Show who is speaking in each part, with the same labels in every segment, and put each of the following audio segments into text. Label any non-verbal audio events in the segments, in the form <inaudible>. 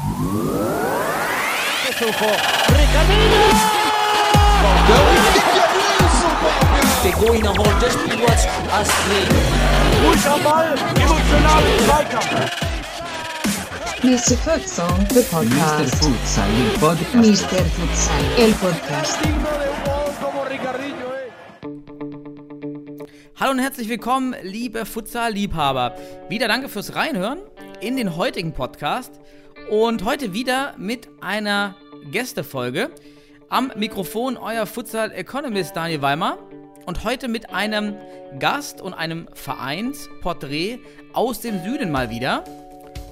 Speaker 1: Mr. Futsal, the
Speaker 2: Mr.
Speaker 1: podcast.
Speaker 2: Futsal, il podcast.
Speaker 1: Mr. Futsal, el podcast.
Speaker 3: Hallo und herzlich willkommen, liebe Futsal-Liebhaber. Wieder danke fürs Reinhören in den heutigen Podcast und heute wieder mit einer Gästefolge. Am Mikrofon euer Futsal-Economist Daniel Weimer und heute mit einem Gast und einem Vereinsporträt aus dem Süden mal wieder.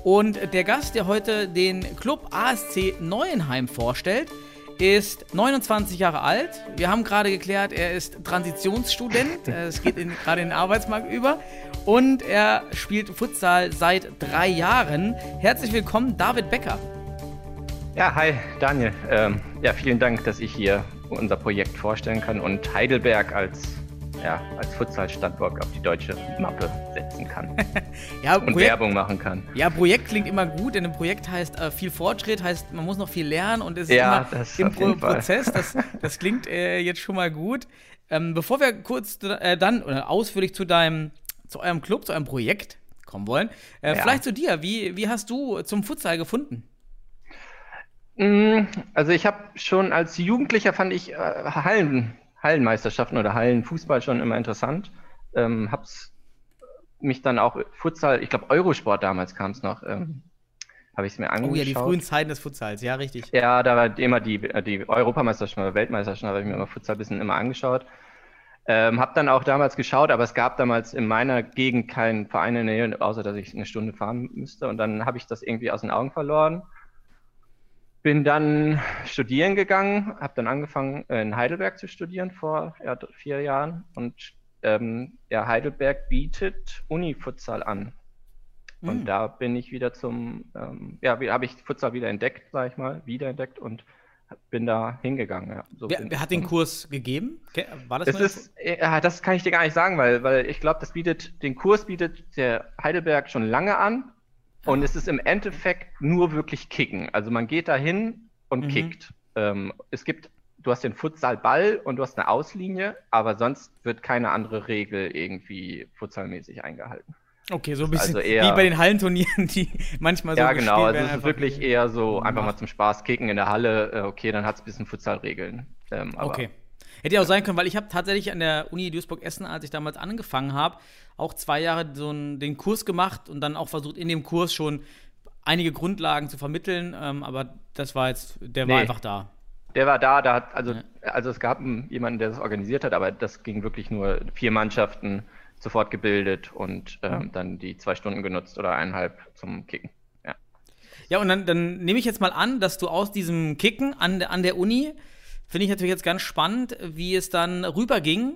Speaker 3: Und der Gast, der heute den Club ASC Neuenheim vorstellt, ist 29 Jahre alt. Wir haben gerade geklärt, er ist Transitionsstudent. <laughs> Es geht in, gerade in den Arbeitsmarkt über. Und er spielt Futsal seit drei Jahren. Herzlich willkommen, David Becker.
Speaker 4: Ja, hi Daniel. Ähm, ja, vielen Dank, dass ich hier unser Projekt vorstellen kann und Heidelberg als, ja, als Futsal-Standort auf die deutsche Mappe setzen kann <laughs>
Speaker 3: Ja,
Speaker 4: und
Speaker 3: Projekt,
Speaker 4: Werbung machen kann.
Speaker 3: ja, Projekt klingt immer gut, denn ein Projekt heißt äh, viel Fortschritt, heißt man muss noch viel lernen und es ist
Speaker 4: Ja,
Speaker 3: immer im Pro. Prozess. Das, <laughs> das klingt äh, jetzt schon mal gut. Ähm, bevor wir kurz äh, dann oder ausführlich zu deinem, zu eurem Club, zu eurem Projekt kommen wollen, äh,
Speaker 4: Ja.
Speaker 3: vielleicht zu dir. Wie, wie hast du zum Futsal gefunden?
Speaker 4: Mm, Also ich habe schon als Jugendlicher fand ich äh, Hallen, Hallenmeisterschaften oder Hallenfußball schon immer interessant. Ähm, hab's mich dann auch Futsal, ich glaube Eurosport damals kam es noch, ähm, habe ich es mir angeschaut.
Speaker 3: Oh ja, die frühen Zeiten des Futsals, ja, richtig.
Speaker 4: Ja, da war immer die, die Europameisterschaft oder Weltmeisterschaft, habe ich mir immer Futsal ein bisschen immer angeschaut. Ähm, hab dann auch damals geschaut, aber es gab damals in meiner Gegend keinen Verein in der Nähe, außer dass ich eine Stunde fahren müsste. Und dann habe ich das irgendwie aus den Augen verloren. Bin dann studieren gegangen, habe dann angefangen in Heidelberg zu studieren vor ja, vier Jahren. Und ähm, ja, Heidelberg bietet Uni-Futsal an. Und
Speaker 3: Mhm.
Speaker 4: da bin ich wieder zum, ähm, ja, habe ich Futsal wieder entdeckt, sag ich mal, wiederentdeckt und bin da hingegangen. Ja. So
Speaker 3: Wer, wer hat den Kurs gegeben? War das mal-
Speaker 4: ist, ja, das kann ich dir gar nicht sagen, weil, weil ich glaube, das bietet, den Kurs bietet der Heidelberg schon lange an und es ist im Endeffekt nur wirklich Kicken. Also man geht da hin und
Speaker 3: Mhm.
Speaker 4: kickt. Ähm, es gibt, du hast den Futsalball und du hast eine Auslinie, aber sonst wird keine andere Regel irgendwie futsalmäßig eingehalten.
Speaker 3: Okay, so ein bisschen
Speaker 4: also eher-
Speaker 3: wie bei den Hallenturnieren, die <laughs> manchmal so
Speaker 4: ja, genau. Also es ist wirklich eher so einfach mal zum Spaß kicken in der Halle. Äh, Okay, dann hat es ein bisschen Futsalregeln. Ähm,
Speaker 3: Okay. Hätte ja auch sein können, weil ich habe tatsächlich an der Uni Duisburg-Essen, als ich damals angefangen habe, auch zwei Jahre so einen, den Kurs gemacht und dann auch versucht, in dem Kurs schon einige Grundlagen zu vermitteln. Ähm, aber das war jetzt, der war
Speaker 4: Nee.
Speaker 3: einfach da.
Speaker 4: Der war da, da hat, also, also es gab jemanden, der das organisiert hat, aber das ging wirklich nur vier Mannschaften sofort gebildet und ähm, dann die zwei Stunden genutzt oder eineinhalb zum Kicken. Ja.
Speaker 3: Ja, und dann, dann nehme ich jetzt mal an, dass du aus diesem Kicken an, der- an der Uni, finde ich natürlich jetzt ganz spannend, wie es dann rüberging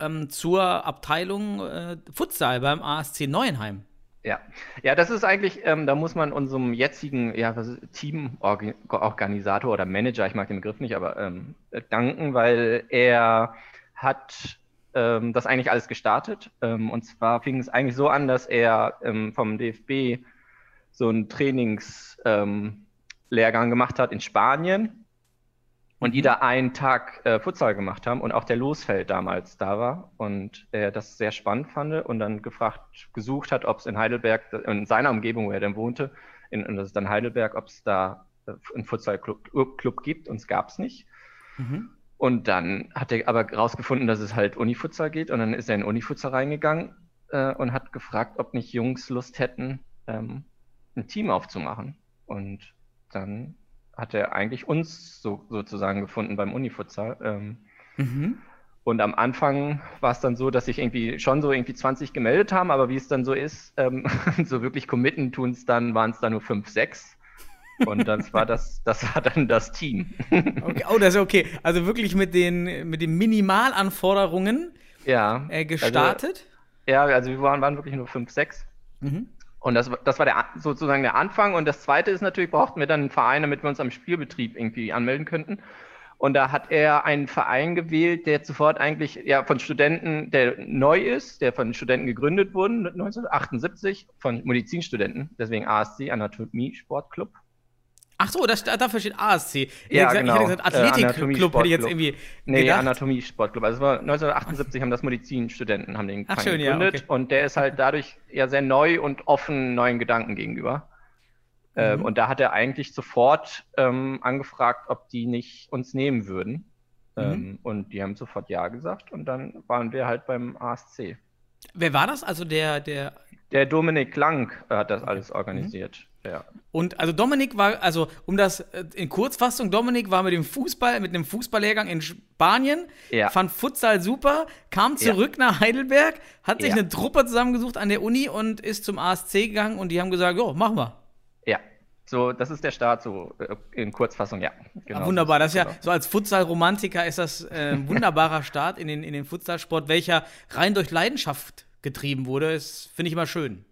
Speaker 3: ähm, zur Abteilung äh, Futsal beim ASC Neuenheim.
Speaker 4: Ja, ja, das ist eigentlich, ähm, da muss man unserem jetzigen ja, Teamorganisator oder Manager, ich mag den Begriff nicht, aber ähm, danken, weil er hat ähm, das eigentlich alles gestartet. Ähm, und zwar fing es eigentlich so an, dass er ähm, vom DFB so einen Trainingslehrgang ähm, gemacht hat in Spanien und die da einen Tag äh, Futsal gemacht haben und auch der Losfeld damals da war und er das sehr spannend fand und dann gefragt, gesucht hat, ob es in Heidelberg, in seiner Umgebung, wo er dann wohnte, in, und das ist dann Heidelberg, ob es da äh, einen Futsal-Club Club gibt und es gab es nicht.
Speaker 3: Mhm.
Speaker 4: Und dann hat er aber rausgefunden, dass es halt Unifutsal geht und dann ist er in Unifutsal reingegangen äh, und hat gefragt, ob nicht Jungs Lust hätten, ähm, ein Team aufzumachen. Und dann hat er eigentlich uns so, sozusagen gefunden beim Unifutsal. Ähm,
Speaker 3: Mhm.
Speaker 4: und am Anfang war es dann so, dass sich irgendwie schon so irgendwie 20 gemeldet haben, aber wie es dann so ist, ähm, <laughs> so wirklich committen tun es dann, waren es dann nur 5, 6. Und das war das, das war dann das Team.
Speaker 3: Okay, oh, das ist okay. Also wirklich mit den, mit den Minimalanforderungen
Speaker 4: ja.
Speaker 3: äh, gestartet.
Speaker 4: Also, ja, also wir waren, waren wirklich nur 5, 6.
Speaker 3: mhm.
Speaker 4: Und das, das war der, sozusagen der Anfang. Und das zweite ist natürlich, brauchten wir dann einen Verein, damit wir uns am Spielbetrieb irgendwie anmelden könnten. Und da hat er einen Verein gewählt, der sofort eigentlich ja von Studenten, der neu ist, der von Studenten gegründet wurde, 1978, von Medizinstudenten, deswegen ASC, Anatomie Sportclub.
Speaker 3: Ach so, das, dafür steht ASC. Ich
Speaker 4: Ja,
Speaker 3: hätte gesagt,
Speaker 4: genau.
Speaker 3: Gesagt,
Speaker 4: Äh,
Speaker 3: Athletikclub hätte ich jetzt irgendwie
Speaker 4: Nee,
Speaker 3: gedacht.
Speaker 4: Anatomie-Sportclub. Also es war 1978 haben das Medizinstudenten haben den
Speaker 3: Ach, schön, ja,
Speaker 4: gegründet
Speaker 3: okay.
Speaker 4: und der ist halt dadurch ja sehr neu und offen neuen Gedanken gegenüber. Ähm,
Speaker 3: Mhm.
Speaker 4: und da hat er eigentlich sofort ähm, angefragt, ob die nicht uns nehmen würden.
Speaker 3: Mhm.
Speaker 4: Ähm, und die haben sofort ja gesagt und dann waren wir halt beim ASC.
Speaker 3: Wer war das? Also der, der.
Speaker 4: Der Dominik Lang äh, hat das
Speaker 3: Mhm.
Speaker 4: alles organisiert. Ja.
Speaker 3: Und also Dominik war, also um das äh, in Kurzfassung, Dominik war mit dem Fußball, mit einem Fußballlehrgang in Spanien,
Speaker 4: Ja.
Speaker 3: fand Futsal super, kam
Speaker 4: Ja.
Speaker 3: zurück nach Heidelberg, hat sich
Speaker 4: Ja.
Speaker 3: eine Truppe zusammengesucht an der Uni und ist zum ASC gegangen und die haben gesagt, jo, machen wir.
Speaker 4: So, das ist der Start, so äh, in Kurzfassung, ja. Genau
Speaker 3: Ah, wunderbar, das ist ja
Speaker 4: genau.
Speaker 3: so als Futsal-Romantiker ist das äh, ein wunderbarer <laughs> Start in den, in den Futsalsport, welcher rein durch Leidenschaft getrieben wurde. Das finde ich immer schön.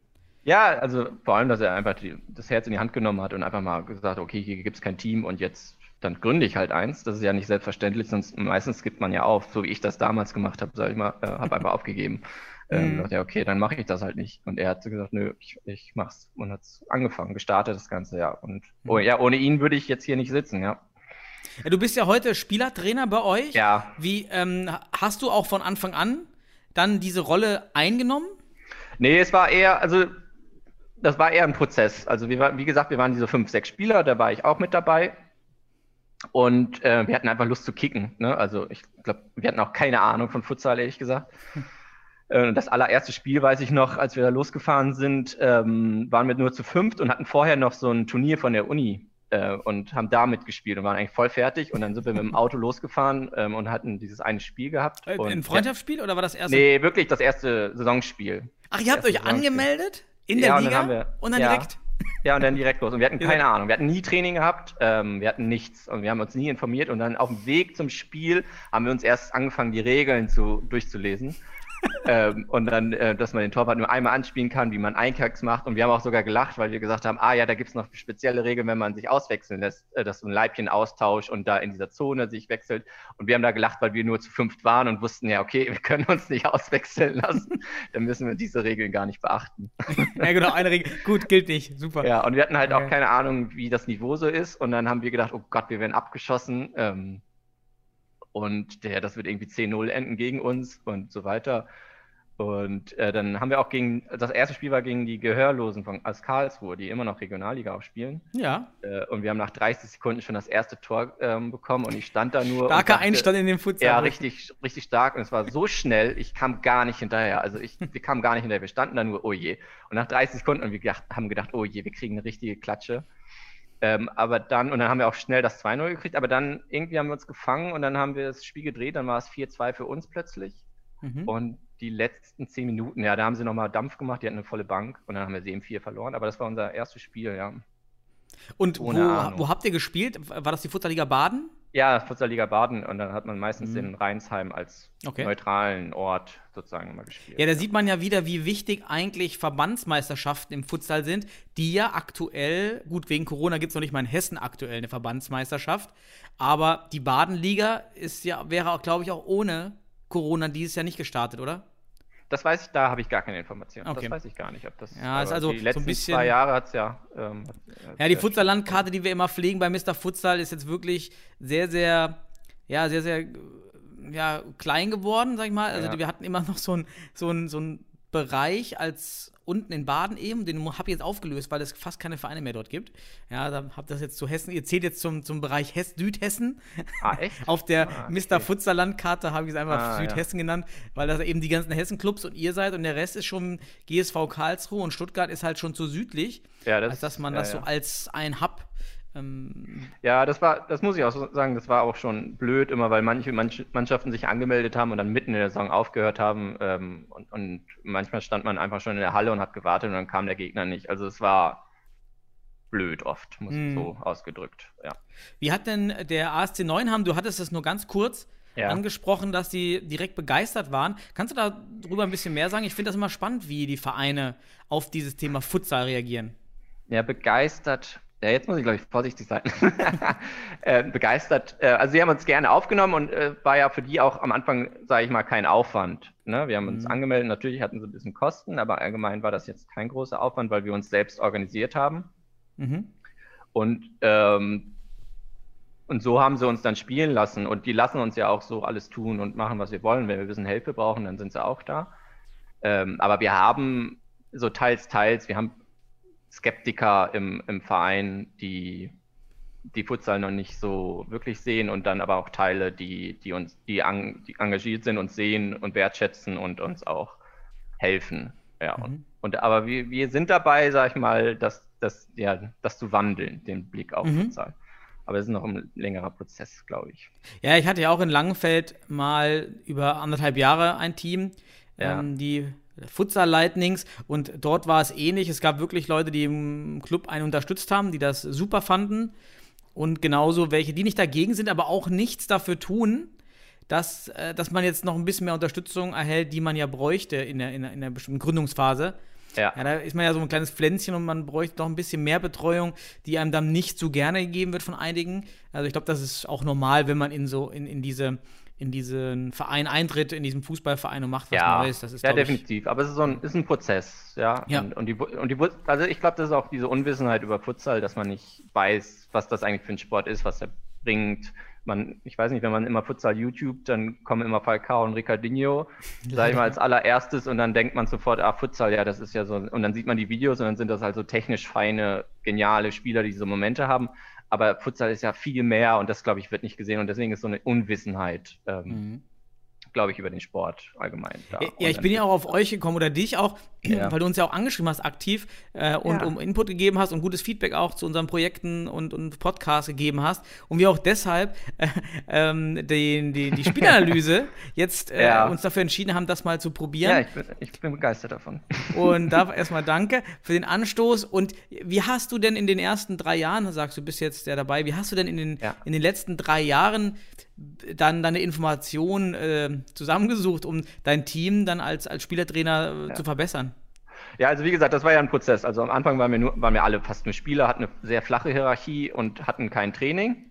Speaker 4: Ja, also vor allem, dass er einfach die, das Herz in die Hand genommen hat und einfach mal gesagt, okay, hier gibt es kein Team und jetzt dann gründe ich halt eins. Das ist ja nicht selbstverständlich, sonst meistens gibt man ja auf, so wie ich das damals gemacht habe, sag ich mal, äh, habe einfach <laughs> aufgegeben. Ähm,
Speaker 3: Mhm.
Speaker 4: dachte, ja, okay, dann mache ich das halt nicht. Und er hat so gesagt, nö, ich, ich mach's. Und hat angefangen, gestartet das Ganze, ja. Und oh, ja, ohne ihn würde ich jetzt hier nicht sitzen, ja.
Speaker 3: Ja, du bist ja heute Spielertrainer bei euch.
Speaker 4: Ja.
Speaker 3: Wie ähm, hast du auch von Anfang an dann diese Rolle eingenommen?
Speaker 4: Nee, es war eher, also das war eher ein Prozess. Also wir wie gesagt, wir waren diese fünf, sechs Spieler, da war ich auch mit dabei. Und äh, wir hatten einfach Lust zu kicken. Ne? Also ich glaube, wir hatten auch keine Ahnung von Futsal, ehrlich gesagt. <laughs> Äh, Das allererste Spiel weiß ich noch, als wir da losgefahren sind, ähm, waren wir nur zu fünft und hatten vorher noch so ein Turnier von der Uni äh, und haben da mitgespielt und waren eigentlich voll fertig. Und dann sind wir mit dem Auto losgefahren ähm, und hatten dieses eine Spiel gehabt.
Speaker 3: Äh,
Speaker 4: und
Speaker 3: ein Freundschaftsspiel oder war das erste?
Speaker 4: Nee, wirklich das erste Saisonspiel.
Speaker 3: Ach, ihr habt euch angemeldet in der
Speaker 4: Ja, und dann
Speaker 3: Liga
Speaker 4: haben wir-
Speaker 3: und dann
Speaker 4: ja.
Speaker 3: direkt.
Speaker 4: Ja, und dann direkt los. Und wir hatten <laughs> keine Ahnung. Wir hatten nie Training gehabt, ähm, wir hatten nichts und wir haben uns nie informiert. Und dann auf dem Weg zum Spiel haben wir uns erst angefangen, die Regeln zu, durchzulesen. Ähm, und dann, äh, dass man den Torwart nur einmal anspielen kann, wie man Einkacks macht. Und wir haben auch sogar gelacht, weil wir gesagt haben, ah ja, da gibt's noch spezielle Regeln, wenn man sich auswechseln lässt, äh, dass so ein Leibchen austauscht und da in dieser Zone sich wechselt. Und wir haben da gelacht, weil wir nur zu fünft waren und wussten, ja, okay, <laughs> wir können uns nicht auswechseln lassen. <laughs> dann müssen wir diese Regeln gar nicht beachten.
Speaker 3: Ja, genau, eine Regel. Gut, gilt nicht. Super.
Speaker 4: Ja, und wir hatten halt
Speaker 3: Okay.
Speaker 4: auch keine Ahnung, wie das Niveau so ist. Und dann haben wir gedacht, oh Gott, wir werden abgeschossen. Ähm, und der, das wird irgendwie 10-0 enden gegen uns und so weiter. Und äh, dann haben wir auch gegen, das erste Spiel war gegen die Gehörlosen von aus Karlsruhe, die immer noch Regionalliga auch spielen.
Speaker 3: Ja.
Speaker 4: Äh, und wir haben nach 30 Sekunden schon das erste Tor ähm, bekommen und ich stand da nur.
Speaker 3: Starker
Speaker 4: dachte-
Speaker 3: Einstand in den Futsal.
Speaker 4: ja, richtig, richtig stark. Und es war so schnell, ich kam gar nicht hinterher. Also ich, wir kamen gar nicht hinterher. Wir standen da nur, oh je. Und nach 30 Sekunden und wir gedacht, haben gedacht, oh je, wir kriegen eine richtige Klatsche. Ähm, aber dann, und dann haben wir auch schnell das 2-0 gekriegt, aber dann irgendwie haben wir uns gefangen und dann haben wir das Spiel gedreht, dann war es 4-2 für uns plötzlich.
Speaker 3: Mhm.
Speaker 4: Und die letzten 10 Minuten, ja, da haben sie nochmal Dampf gemacht, die hatten eine volle Bank und dann haben wir 7-4 verloren. Aber das war unser erstes Spiel, ja.
Speaker 3: Und wo, wo habt ihr gespielt? War das die Futsalliga Baden?
Speaker 4: Ja, Futsalliga Baden und dann hat man meistens
Speaker 3: Mhm.
Speaker 4: den Rheinsheim als
Speaker 3: Okay.
Speaker 4: neutralen Ort sozusagen immer gespielt.
Speaker 3: Ja, da sieht man ja wieder, wie wichtig eigentlich Verbandsmeisterschaften im Futsal sind, die ja aktuell, gut, wegen Corona gibt es noch nicht mal in Hessen aktuell eine Verbandsmeisterschaft, aber die Badenliga ist ja, wäre auch, glaube ich, auch ohne Corona dieses Jahr nicht gestartet, oder?
Speaker 4: Das weiß ich, da habe ich gar keine Informationen.
Speaker 3: Okay.
Speaker 4: Das weiß ich gar nicht, ob das.
Speaker 3: Ja, ist
Speaker 4: aber
Speaker 3: also
Speaker 4: die
Speaker 3: so ein
Speaker 4: letzten
Speaker 3: bisschen-
Speaker 4: zwei Jahre hat es ja. Ähm, hat-
Speaker 3: Ja, die
Speaker 4: äh,
Speaker 3: Futsal-Landkarte, die wir immer pflegen bei Mr. Futsal, ist jetzt wirklich sehr, sehr, ja, sehr, sehr, äh, ja, klein geworden, sag ich mal. Also
Speaker 4: Ja.
Speaker 3: wir hatten immer noch so einen so ein, so ein Bereich als unten in Baden eben, den habe ich jetzt aufgelöst, weil es fast keine Vereine mehr dort gibt. Ja, da habt das jetzt zu Hessen, ihr zählt jetzt zum, zum Bereich Hess Südhessen.
Speaker 4: Ah, echt? <laughs>
Speaker 3: Auf der
Speaker 4: Ah,
Speaker 3: Mr.
Speaker 4: okay.
Speaker 3: Futsal Landkarte habe ich es einfach
Speaker 4: Ah,
Speaker 3: Südhessen genannt, weil das eben die ganzen Hessen-Clubs und ihr seid und der Rest ist schon GSV Karlsruhe und Stuttgart ist halt schon zu südlich,
Speaker 4: Ja, das,
Speaker 3: als dass man
Speaker 4: ja,
Speaker 3: das so
Speaker 4: ja.
Speaker 3: als ein Hub ähm,
Speaker 4: Ja, das war, das muss ich auch so sagen, das war auch schon blöd immer, weil manche Mannschaften sich angemeldet haben und dann mitten in der Saison aufgehört haben. Ähm, und, und manchmal stand man einfach schon in der Halle und hat gewartet und dann kam der Gegner nicht. Also es war blöd oft, muss
Speaker 3: Hm.
Speaker 4: so ausgedrückt. Ja.
Speaker 3: Wie hat denn der ASC Neuenham, du hattest das nur ganz kurz
Speaker 4: Ja.
Speaker 3: angesprochen, dass die direkt begeistert waren. Kannst du darüber ein bisschen mehr sagen? Ich finde das immer spannend, wie die Vereine auf dieses Thema Futsal reagieren.
Speaker 4: Ja, begeistert. Ja, jetzt muss ich, glaube ich, vorsichtig sein. <laughs> äh, begeistert. Äh, also, sie haben uns gerne aufgenommen und äh, war ja für die auch am Anfang, sage ich mal, kein Aufwand. Ne? Wir haben uns
Speaker 3: Mhm.
Speaker 4: angemeldet. Natürlich hatten sie ein bisschen Kosten, aber allgemein war das jetzt kein großer Aufwand, weil wir uns selbst organisiert haben.
Speaker 3: Mhm.
Speaker 4: Und, ähm, und so haben sie uns dann spielen lassen. Und die lassen uns ja auch so alles tun und machen, was wir wollen. Wenn wir ein bisschen Hilfe brauchen, dann sind sie auch da. Ähm, aber wir haben so teils, teils, wir haben Skeptiker im, im Verein, die die Futsal noch nicht so wirklich sehen und dann aber auch Teile, die, die uns, die, ang, die engagiert sind und sehen und wertschätzen und uns auch helfen. Ja, mhm. und, und, aber wir, wir sind dabei, sag ich mal, das, das, ja, das zu wandeln, den Blick auf mhm. Futsal. Aber es ist noch ein längerer Prozess, glaube ich.
Speaker 3: Ja, ich hatte ja auch in Langenfeld mal über anderthalb Jahre ein Team, ja. ähm, die Futsal Lightnings und dort war es ähnlich. Es gab wirklich Leute, die im Club einen unterstützt haben, die das super fanden und genauso welche, die nicht dagegen sind, aber auch nichts dafür tun, dass, äh, dass man jetzt noch ein bisschen mehr Unterstützung erhält, die man ja bräuchte in der, in der, in der bestimmten Gründungsphase. Ja. ja. Da ist man ja so ein kleines Pflänzchen und man bräuchte noch ein bisschen mehr Betreuung, die einem dann nicht so gerne gegeben wird von einigen. Also ich glaube, das ist auch normal, wenn man in so in, in diese in diesen Verein eintritt, in diesem Fußballverein und macht was
Speaker 4: ja,
Speaker 3: Neues. Das
Speaker 4: ist, ja, definitiv. Aber es ist, so ein, ist ein Prozess, ja. ja. Und, und, die, und die, also ich glaube, das ist auch diese Unwissenheit über Futsal, dass man nicht weiß, was das eigentlich für ein Sport ist, was er bringt. Man, ich weiß nicht, wenn man immer Futsal YouTube, dann kommen immer Falcao und Ricardinho, <laughs> sage ich mal, als allererstes und dann denkt man sofort, ah, Futsal, ja, das ist ja so, und dann sieht man die Videos und dann sind das halt so technisch feine, geniale Spieler, die diese Momente haben aber Futsal ist ja viel mehr und das, glaube ich, wird nicht gesehen und deswegen ist so eine Unwissenheit, ähm, mhm. Glaube ich, über den Sport allgemein.
Speaker 3: Da. Ja, ich bin ja auch auf euch gekommen oder dich auch, <clears throat> ja. weil du uns ja auch angeschrieben hast aktiv äh, und ja. um Input gegeben hast und gutes Feedback auch zu unseren Projekten und, und Podcasts gegeben hast und wir auch deshalb äh, ähm, die, die, die Spielanalyse <laughs> jetzt äh, ja. uns dafür entschieden haben, das mal zu probieren. Ja,
Speaker 4: ich bin, ich bin begeistert davon. <laughs>
Speaker 3: Und da erstmal danke für den Anstoß und wie hast du denn in den ersten drei Jahren, sagst du bist jetzt jetzt ja dabei. Wie hast du denn in den, ja. in den letzten drei Jahren dann deine Informationen äh, zusammengesucht, um dein Team dann als, als Spielertrainer äh, ja. zu verbessern?
Speaker 4: Ja, also wie gesagt, das war ja ein Prozess. Also am Anfang waren wir, nur, waren wir alle fast nur Spieler, hatten eine sehr flache Hierarchie und hatten kein Training.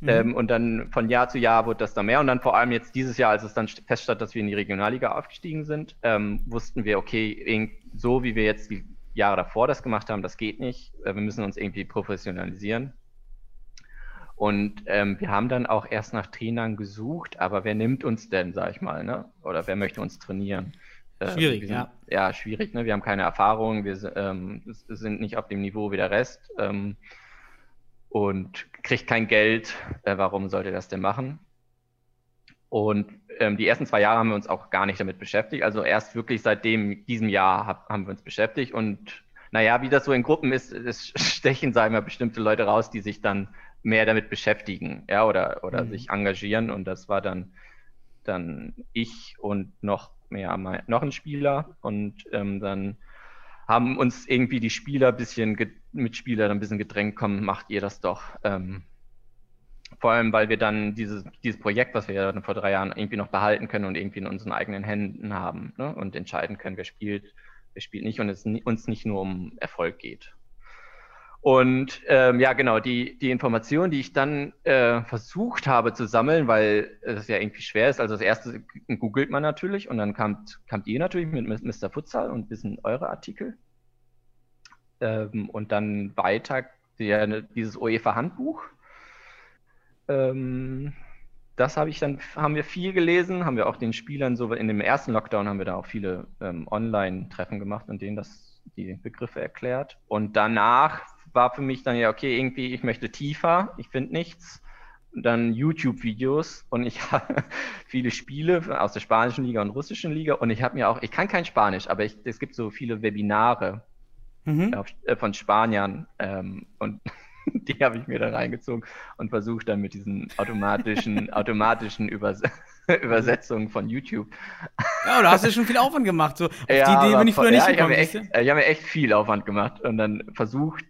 Speaker 4: Mhm. Ähm, und dann von Jahr zu Jahr wurde das dann mehr. Und dann vor allem jetzt dieses Jahr, als es dann feststand, dass wir in die Regionalliga aufgestiegen sind, ähm, wussten wir, okay, so wie wir jetzt die Jahre davor das gemacht haben, das geht nicht. Äh, wir müssen uns irgendwie professionalisieren. Und ähm, wir haben dann auch erst nach Trainern gesucht, aber wer nimmt uns denn, sag ich mal, ne? Oder wer möchte uns trainieren?
Speaker 3: Äh, schwierig,
Speaker 4: sind,
Speaker 3: ja.
Speaker 4: Ja, schwierig, ne? Wir haben keine Erfahrung, wir ähm, sind nicht auf dem Niveau wie der Rest ähm, und kriegt kein Geld. Äh, warum sollte das denn machen? Und ähm, die ersten zwei Jahre haben wir uns auch gar nicht damit beschäftigt. Also erst wirklich seit dem, diesem Jahr hab, haben wir uns beschäftigt. Und naja, wie das so in Gruppen ist, es <laughs> stechen, sagen wir, bestimmte Leute raus, die sich dann mehr damit beschäftigen, ja, oder, oder mhm. sich engagieren. Und das war dann, dann ich und noch mehr, noch ein Spieler. Und ähm, dann haben uns irgendwie die Spieler ein bisschen, Mitspieler ein bisschen gedrängt, komm, macht ihr das doch. Ähm, vor allem, weil wir dann dieses, dieses Projekt, was wir ja vor drei Jahren irgendwie noch behalten können und irgendwie in unseren eigenen Händen haben ne? und entscheiden können, wer spielt, wer spielt nicht und es uns nicht nur um Erfolg geht. Und ähm, ja, genau, die, die Information, die ich dann äh, versucht habe zu sammeln, weil es ja irgendwie schwer ist. Also das erste googelt man natürlich und dann kamt, kamt ihr natürlich mit Mr. Futsal und wissen eure Artikel. Ähm, und dann weiter die, dieses UEFA-Handbuch. Ähm, das habe ich dann, haben wir viel gelesen, haben wir auch den Spielern so in dem ersten Lockdown haben wir da auch viele ähm, Online-Treffen gemacht und denen das die Begriffe erklärt. Und danach war für mich dann ja, okay, irgendwie, ich möchte tiefer, ich finde nichts. dann YouTube-Videos und ich <laughs> habe viele Spiele aus der spanischen Liga und russischen Liga und ich habe mir auch, ich kann kein Spanisch, aber ich, es gibt so viele Webinare mhm. äh, von Spaniern ähm, und <laughs> die habe ich mir da reingezogen und versucht dann mit diesen automatischen, <laughs> automatischen Übers <laughs> Übersetzungen von YouTube.
Speaker 3: Ja, da hast du schon viel Aufwand gemacht. So, auf
Speaker 4: ja, die Idee bin ich früher nicht ja, gekommen. Ich habe mir, hab mir, echt viel Aufwand gemacht und dann versucht,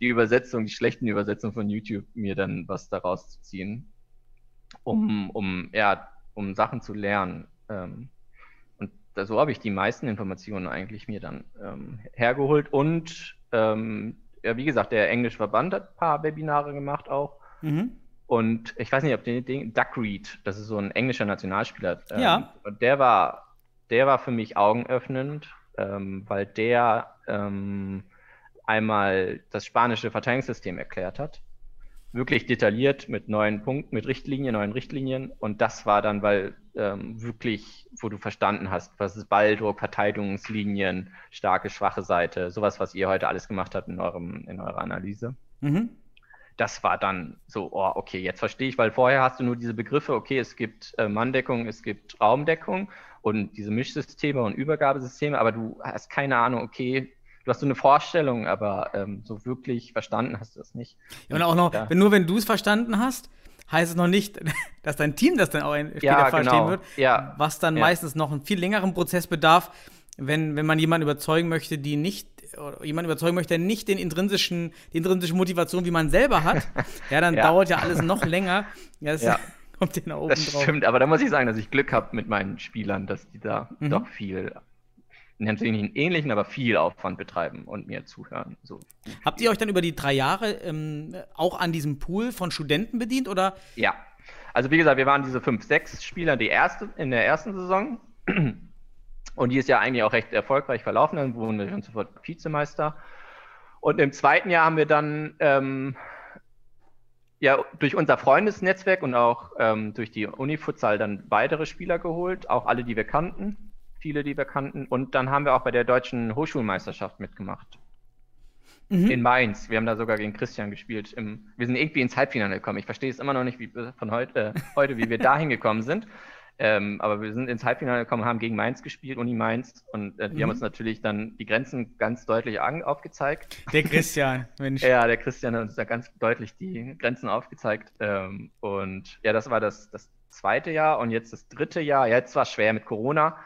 Speaker 4: die Übersetzung, die schlechten Übersetzungen von YouTube, mir dann was daraus zu ziehen, um, um, ja, um Sachen zu lernen. Ähm, und so habe ich die meisten Informationen eigentlich mir dann ähm, hergeholt und ähm, ja, wie gesagt, der englische Verband hat ein paar Webinare gemacht auch. Mhm. Und ich weiß nicht, ob den, den Duck Reed, das ist so ein englischer Nationalspieler.
Speaker 3: Ähm, ja.
Speaker 4: Und der war, der war für mich augenöffnend, ähm, weil der ähm, einmal das spanische Verteidigungssystem erklärt hat. Wirklich detailliert mit neuen Punkten, mit Richtlinien, neuen Richtlinien. Und das war dann, weil ähm, wirklich, wo du verstanden hast, was ist Balldruck, Verteidigungslinien, starke, schwache Seite, sowas, was ihr heute alles gemacht habt in, eurem, in eurer Analyse.
Speaker 3: Mhm.
Speaker 4: Das war dann so, oh, okay, jetzt verstehe ich, weil vorher hast du nur diese Begriffe, okay, es gibt äh, Manndeckung, es gibt Raumdeckung und diese Mischsysteme und Übergabesysteme, aber du hast keine Ahnung, okay, du hast so eine Vorstellung, aber ähm, so wirklich verstanden hast du das nicht.
Speaker 3: Ja, und auch noch,
Speaker 4: Ja.
Speaker 3: wenn, nur wenn du es verstanden hast, heißt es noch nicht, <laughs> dass dein Team das dann auch später
Speaker 4: Ja,
Speaker 3: verstehen
Speaker 4: genau.
Speaker 3: wird.
Speaker 4: Ja.
Speaker 3: Was dann
Speaker 4: Ja.
Speaker 3: meistens noch einen viel längeren Prozess bedarf, wenn, wenn man jemanden überzeugen möchte, die nicht, oder jemanden überzeugen möchte, der nicht den intrinsischen, die intrinsische Motivation, wie man selber hat, <laughs> ja, dann
Speaker 4: Ja.
Speaker 3: dauert ja alles noch länger. Ja, das
Speaker 4: Ja. <laughs>
Speaker 3: kommt dir nach oben
Speaker 4: Das
Speaker 3: drauf.
Speaker 4: stimmt, aber da muss ich sagen, dass ich Glück habe mit meinen Spielern, dass die da
Speaker 3: Mhm.
Speaker 4: doch viel, einen ähnlichen, aber viel Aufwand betreiben und mir zuhören. So.
Speaker 3: Habt ihr euch dann über die drei Jahre ähm, auch an diesem Pool von Studenten bedient oder?
Speaker 4: Ja, also wie gesagt, wir waren diese fünf, sechs Spieler die erste, in der ersten Saison. Und die ist ja eigentlich auch recht erfolgreich verlaufen. Dann wurden wir schon sofort Vizemeister. Und im zweiten Jahr haben wir dann ähm, ja durch unser Freundesnetzwerk und auch ähm, durch die Uni-Futsal dann weitere Spieler geholt, auch alle, die wir kannten, viele, die wir kannten. Und dann haben wir auch bei der deutschen Hochschulmeisterschaft mitgemacht.
Speaker 3: Mhm.
Speaker 4: In Mainz. Wir haben da sogar gegen Christian gespielt. Im, wir sind irgendwie ins Halbfinale gekommen. Ich verstehe es immer noch nicht wie, von heute, äh, heute, wie wir <laughs> da hingekommen sind. Ähm, aber wir sind ins Halbfinale gekommen, haben gegen Mainz gespielt, Uni Mainz. Und äh, die
Speaker 3: Mhm.
Speaker 4: haben uns natürlich dann die Grenzen ganz deutlich aufgezeigt.
Speaker 3: Der Christian, <laughs> Mensch.
Speaker 4: Ja, der Christian hat uns da ganz deutlich die Grenzen aufgezeigt. Ähm, und ja, das war das, das zweite Jahr und jetzt das dritte Jahr. Ja, jetzt war es schwer mit Corona.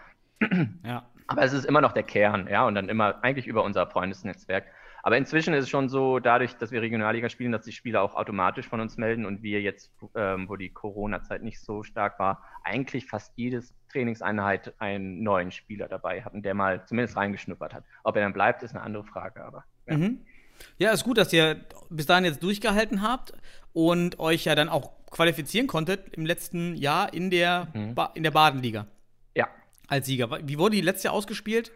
Speaker 3: Ja.
Speaker 4: Aber es ist immer noch der Kern, ja, und dann immer eigentlich über unser Freundesnetzwerk. Aber inzwischen ist es schon so, dadurch, dass wir Regionalliga spielen, dass die Spieler auch automatisch von uns melden und wir jetzt, ähm, wo die Corona-Zeit nicht so stark war, eigentlich fast jedes Trainingseinheit einen neuen Spieler dabei hatten, der mal zumindest reingeschnuppert hat. Ob er dann bleibt, ist eine andere Frage, aber ja.
Speaker 3: Mhm. Ja, ist gut, dass ihr bis dahin jetzt durchgehalten habt und euch ja dann auch qualifizieren konntet im letzten Jahr in der,
Speaker 4: Mhm.
Speaker 3: in der Badenliga. Als Sieger. Wie wurde die letzte Jahr ausgespielt?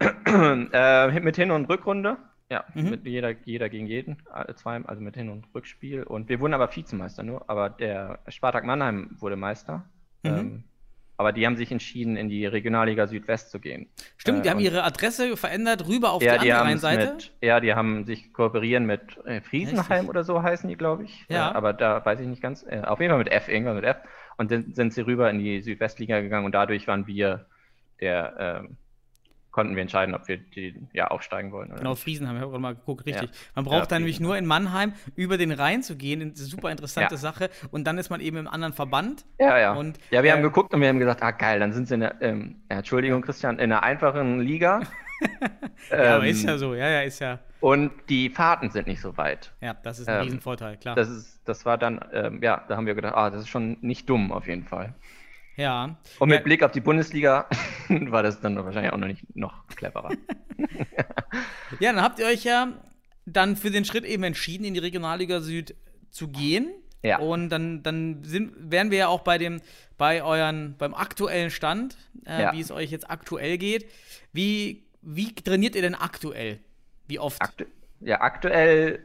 Speaker 3: <clears throat>
Speaker 4: äh, mit Hin- und Rückrunde. Ja,
Speaker 3: Mhm.
Speaker 4: mit jeder, jeder gegen jeden, zwei, also mit Hin- und Rückspiel. Und wir wurden aber Vizemeister nur, aber der Spartak Mannheim wurde Meister.
Speaker 3: Mhm.
Speaker 4: Ähm, aber die haben sich entschieden, in die Regionalliga Südwest zu gehen.
Speaker 3: Stimmt, die
Speaker 4: Äh,
Speaker 3: haben ihre Adresse verändert rüber auf
Speaker 4: ja,
Speaker 3: die
Speaker 4: die
Speaker 3: andere
Speaker 4: es
Speaker 3: Rheinseite.
Speaker 4: mit, ja, die haben sich kooperieren mit äh, Friesenheim
Speaker 3: Richtig.
Speaker 4: oder so heißen die, glaube ich.
Speaker 3: Ja.
Speaker 4: Äh, aber da weiß ich nicht ganz. Äh, auf jeden Fall mit F, irgendwann mit F. Und dann sind sie rüber in die Südwestliga gegangen und dadurch waren wir der, ähm, konnten wir entscheiden, ob wir die ja aufsteigen wollen oder
Speaker 3: Genau,
Speaker 4: nicht.
Speaker 3: Friesenheim, ich habe gerade mal geguckt, richtig.
Speaker 4: Ja.
Speaker 3: Man braucht
Speaker 4: Ja,
Speaker 3: dann nämlich nur in Mannheim über den Rhein zu gehen, eine super interessante
Speaker 4: Ja.
Speaker 3: Sache. Und dann ist man eben im anderen Verband.
Speaker 4: Ja, ja.
Speaker 3: Und,
Speaker 4: ja, wir
Speaker 3: äh,
Speaker 4: haben geguckt und wir haben gesagt, ah geil, dann sind sie in der, ähm, Entschuldigung, Christian, in einer einfachen Liga. <laughs>
Speaker 3: Ja, aber
Speaker 4: Ähm,
Speaker 3: ist ja so, ja, ja, ist ja.
Speaker 4: Und die Fahrten sind nicht so weit.
Speaker 3: Ja, das ist ein
Speaker 4: ähm,
Speaker 3: Riesenvorteil, klar.
Speaker 4: Das ist, das war dann, ähm, ja, da haben wir gedacht, ah, das ist schon nicht dumm auf jeden Fall.
Speaker 3: Ja.
Speaker 4: Und mit
Speaker 3: ja,
Speaker 4: Blick auf die Bundesliga <laughs> war das dann wahrscheinlich auch noch nicht noch cleverer. <laughs>
Speaker 3: Ja, dann habt ihr euch ja dann für den Schritt eben entschieden, in die Regionalliga Süd zu gehen.
Speaker 4: Ja.
Speaker 3: Und dann, dann sind, wären wir ja auch bei dem, bei euren, beim aktuellen Stand, äh,
Speaker 4: Ja.
Speaker 3: wie es euch jetzt aktuell geht. Wie, wie trainiert ihr denn aktuell? Wie oft?
Speaker 4: Aktu ja, aktuell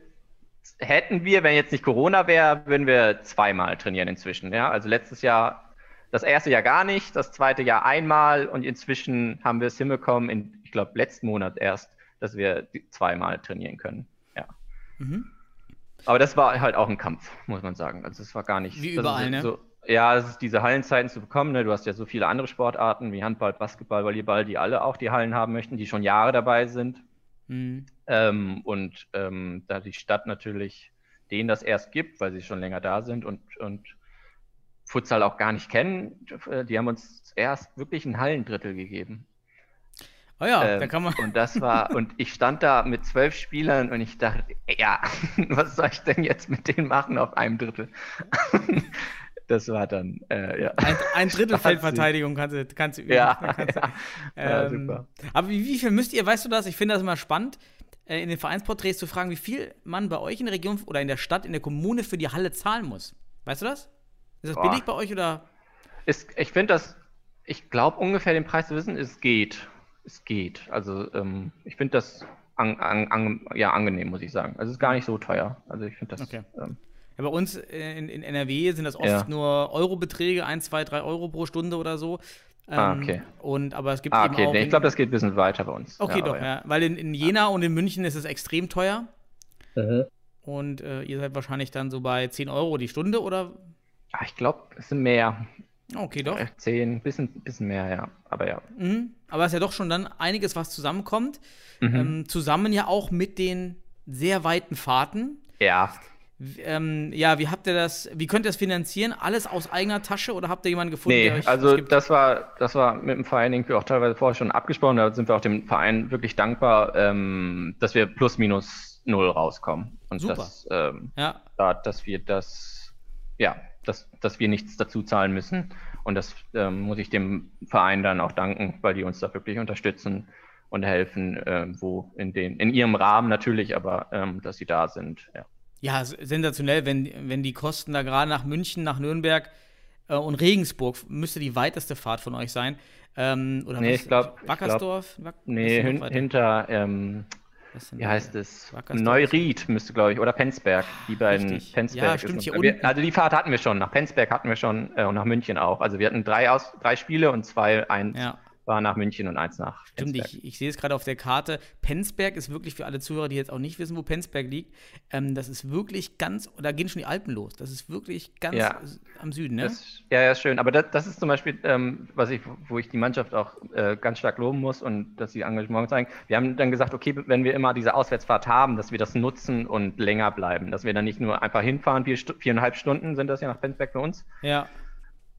Speaker 4: hätten wir, wenn jetzt nicht Corona wäre, würden wir zweimal trainieren inzwischen. Ja? Also letztes Jahr, das erste Jahr gar nicht, das zweite Jahr einmal und inzwischen haben wir es hinbekommen, in, ich glaube, letzten Monat erst, dass wir zweimal trainieren können. Ja.
Speaker 3: Mhm.
Speaker 4: Aber das war halt auch ein Kampf, muss man sagen. Also es war gar nicht.
Speaker 3: Wie überall, ne?
Speaker 4: So, ja, es ist diese Hallenzeiten zu bekommen. Ne? Du hast ja so viele andere Sportarten wie Handball, Basketball, Volleyball, die alle auch die Hallen haben möchten, die schon Jahre dabei sind.
Speaker 3: Mhm.
Speaker 4: Ähm, und ähm, da die Stadt natürlich denen das erst gibt, weil sie schon länger da sind und, und Futsal auch gar nicht kennen, äh, die haben uns erst wirklich ein Hallendrittel gegeben.
Speaker 3: Oh ja,
Speaker 4: Ähm,
Speaker 3: da kann man.
Speaker 4: Und das war, und ich stand da mit zwölf Spielern und ich dachte, ja, <laughs> was soll ich denn jetzt mit denen machen auf einem Drittel? <laughs> Das war dann, äh, ja.
Speaker 3: Ein, ein Drittel. Feldverteidigung kannst du, kannst du üben.
Speaker 4: Ja, <laughs>
Speaker 3: Kannst du,
Speaker 4: ja. Ja,
Speaker 3: ähm,
Speaker 4: super.
Speaker 3: aber wie, wie viel müsst ihr, weißt du das? Ich finde das immer spannend, äh, in den Vereinsporträts zu fragen, wie viel man bei euch in der Region oder in der Stadt, in der Kommune für die Halle zahlen muss. Weißt du das? Ist das
Speaker 4: Boah.
Speaker 3: billig bei euch oder?
Speaker 4: Ist, ich finde das, ich glaube ungefähr den Preis zu wissen, es geht. Es geht. Also ähm, ich finde das an, an, an, ja, angenehm, muss ich sagen. Also es ist gar nicht so teuer. Also ich finde das.
Speaker 3: Okay.
Speaker 4: Ähm,
Speaker 3: Ja, bei uns in, in NRW sind das oft
Speaker 4: Ja.
Speaker 3: nur Eurobeträge, 1, 2, 3 Euro pro Stunde oder so.
Speaker 4: Ah,
Speaker 3: Ähm,
Speaker 4: okay.
Speaker 3: Und, aber es gibt
Speaker 4: ah,
Speaker 3: eben
Speaker 4: okay.
Speaker 3: auch.
Speaker 4: Ich glaube, das geht ein bisschen weiter bei uns.
Speaker 3: Okay,
Speaker 4: ja,
Speaker 3: doch, ja. Weil in, in Jena und in München ist es extrem teuer.
Speaker 4: Mhm.
Speaker 3: Und äh, ihr seid wahrscheinlich dann so bei 10 Euro die Stunde oder?
Speaker 4: Ah, ich glaube, es sind mehr.
Speaker 3: Okay, doch.
Speaker 4: Äh, Zehn, bisschen, bisschen mehr, ja. Aber ja.
Speaker 3: Mhm. Aber es ist ja doch schon dann einiges, was zusammenkommt.
Speaker 4: Mhm.
Speaker 3: Ähm, zusammen ja auch mit den sehr weiten Fahrten.
Speaker 4: Ja.
Speaker 3: Ähm, ja, wie habt ihr das, wie könnt ihr das finanzieren? Alles aus eigener Tasche oder habt ihr jemanden gefunden,
Speaker 4: Nee,
Speaker 3: der euch
Speaker 4: also das war, das war mit dem Verein irgendwie auch teilweise vorher schon abgesprochen. Da sind wir auch dem Verein wirklich dankbar, ähm, dass wir plus minus null rauskommen. Und
Speaker 3: Super.
Speaker 4: dass, ähm,
Speaker 3: Ja,
Speaker 4: da, dass wir das, ja, dass, dass wir nichts dazu zahlen müssen. Und das ähm, muss ich dem Verein dann auch danken, weil die uns da wirklich unterstützen und helfen, ähm, wo in den, in ihrem Rahmen natürlich, aber ähm, dass sie da sind. Ja.
Speaker 3: ja, sensationell, wenn, wenn die Kosten da gerade nach München, nach Nürnberg äh, und Regensburg müsste die weiteste Fahrt von euch sein. Ähm, oder
Speaker 4: Nee,
Speaker 3: was?
Speaker 4: ich glaub- ich
Speaker 3: Wackersdorf? Wack- was
Speaker 4: Nee, hin, hinter, ähm, wie heißt es? Neuried müsste, glaube ich, oder Penzberg. Die beiden.
Speaker 3: richtig.
Speaker 4: Penzberg
Speaker 3: Ja, stimmt, hier unten.
Speaker 4: Also die Fahrt hatten wir schon. Nach Penzberg hatten wir schon äh, und nach München auch. Also wir hatten drei, Aus, drei Spiele und zwei, eins
Speaker 3: Ja.
Speaker 4: War nach München und eins nach
Speaker 3: Stimmt, ich, ich sehe es gerade auf der Karte. Penzberg ist wirklich für alle Zuhörer, die jetzt auch nicht wissen, wo Penzberg liegt. Ähm, das ist wirklich ganz, da gehen schon die Alpen los. Das ist wirklich ganz
Speaker 4: Ja.
Speaker 3: am Süden, ne?
Speaker 4: Das, ja, ja, schön. Aber das, das ist zum Beispiel, ähm, was ich, wo ich die Mannschaft auch äh, ganz stark loben muss und dass sie Engagement zeigen. Wir haben dann gesagt, okay, wenn wir immer diese Auswärtsfahrt haben, dass wir das nutzen und länger bleiben. Dass wir dann nicht nur einfach hinfahren, vier, viereinhalb Stunden sind das ja nach Penzberg für uns.
Speaker 3: ja.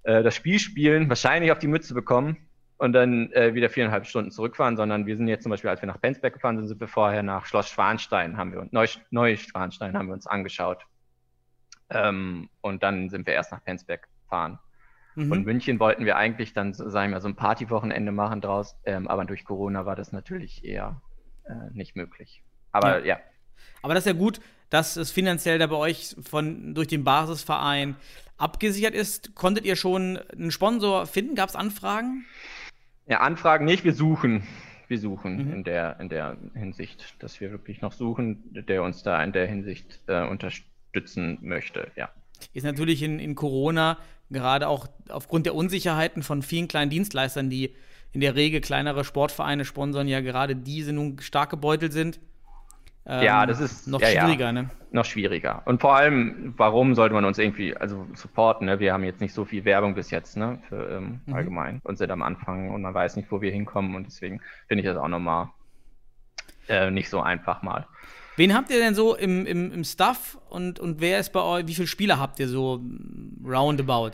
Speaker 4: äh, das Spiel spielen, wahrscheinlich auf die Mütze bekommen und dann äh, wieder viereinhalb Stunden zurückfahren, sondern wir sind jetzt zum Beispiel, als wir nach Penzberg gefahren sind, sind wir vorher nach Schloss Schwanstein, haben wir uns, Neu, Neuschwanstein haben wir uns angeschaut. Ähm, und dann sind wir erst nach Penzberg gefahren.
Speaker 3: Mhm.
Speaker 4: Und München wollten wir eigentlich dann, sagen wir, so ein Partywochenende machen draus, ähm, aber durch Corona war das natürlich eher äh, nicht möglich. Aber ja.
Speaker 3: Aber das ist ja gut, dass es finanziell da bei euch von, durch den Basisverein abgesichert ist. Konntet ihr schon einen Sponsor finden? Gab es Anfragen?
Speaker 4: Ja, Anfragen nicht, wir suchen. Wir suchen
Speaker 3: Mhm.
Speaker 4: in, der, in der Hinsicht, dass wir wirklich noch suchen, der uns da in der Hinsicht äh, unterstützen möchte. Ja.
Speaker 3: Ist natürlich in, in Corona, gerade auch aufgrund der Unsicherheiten von vielen kleinen Dienstleistern, die in der Regel kleinere Sportvereine sponsern, ja gerade diese nun stark gebeutelt sind. Ähm,
Speaker 4: Ja, das ist-
Speaker 3: noch
Speaker 4: ja, ja.
Speaker 3: schwieriger, ne?
Speaker 4: Noch schwieriger. Und vor allem, warum sollte man uns irgendwie also supporten? Ne? Wir haben jetzt nicht so viel Werbung bis jetzt, ne? Für ähm,
Speaker 3: Mhm.
Speaker 4: allgemein und sind am Anfang und man weiß nicht, wo wir hinkommen und deswegen finde ich das auch nochmal äh, nicht so einfach mal.
Speaker 3: Wen habt ihr denn so im, im, im Staff und, und wer ist bei euch, wie viele Spieler habt ihr so roundabout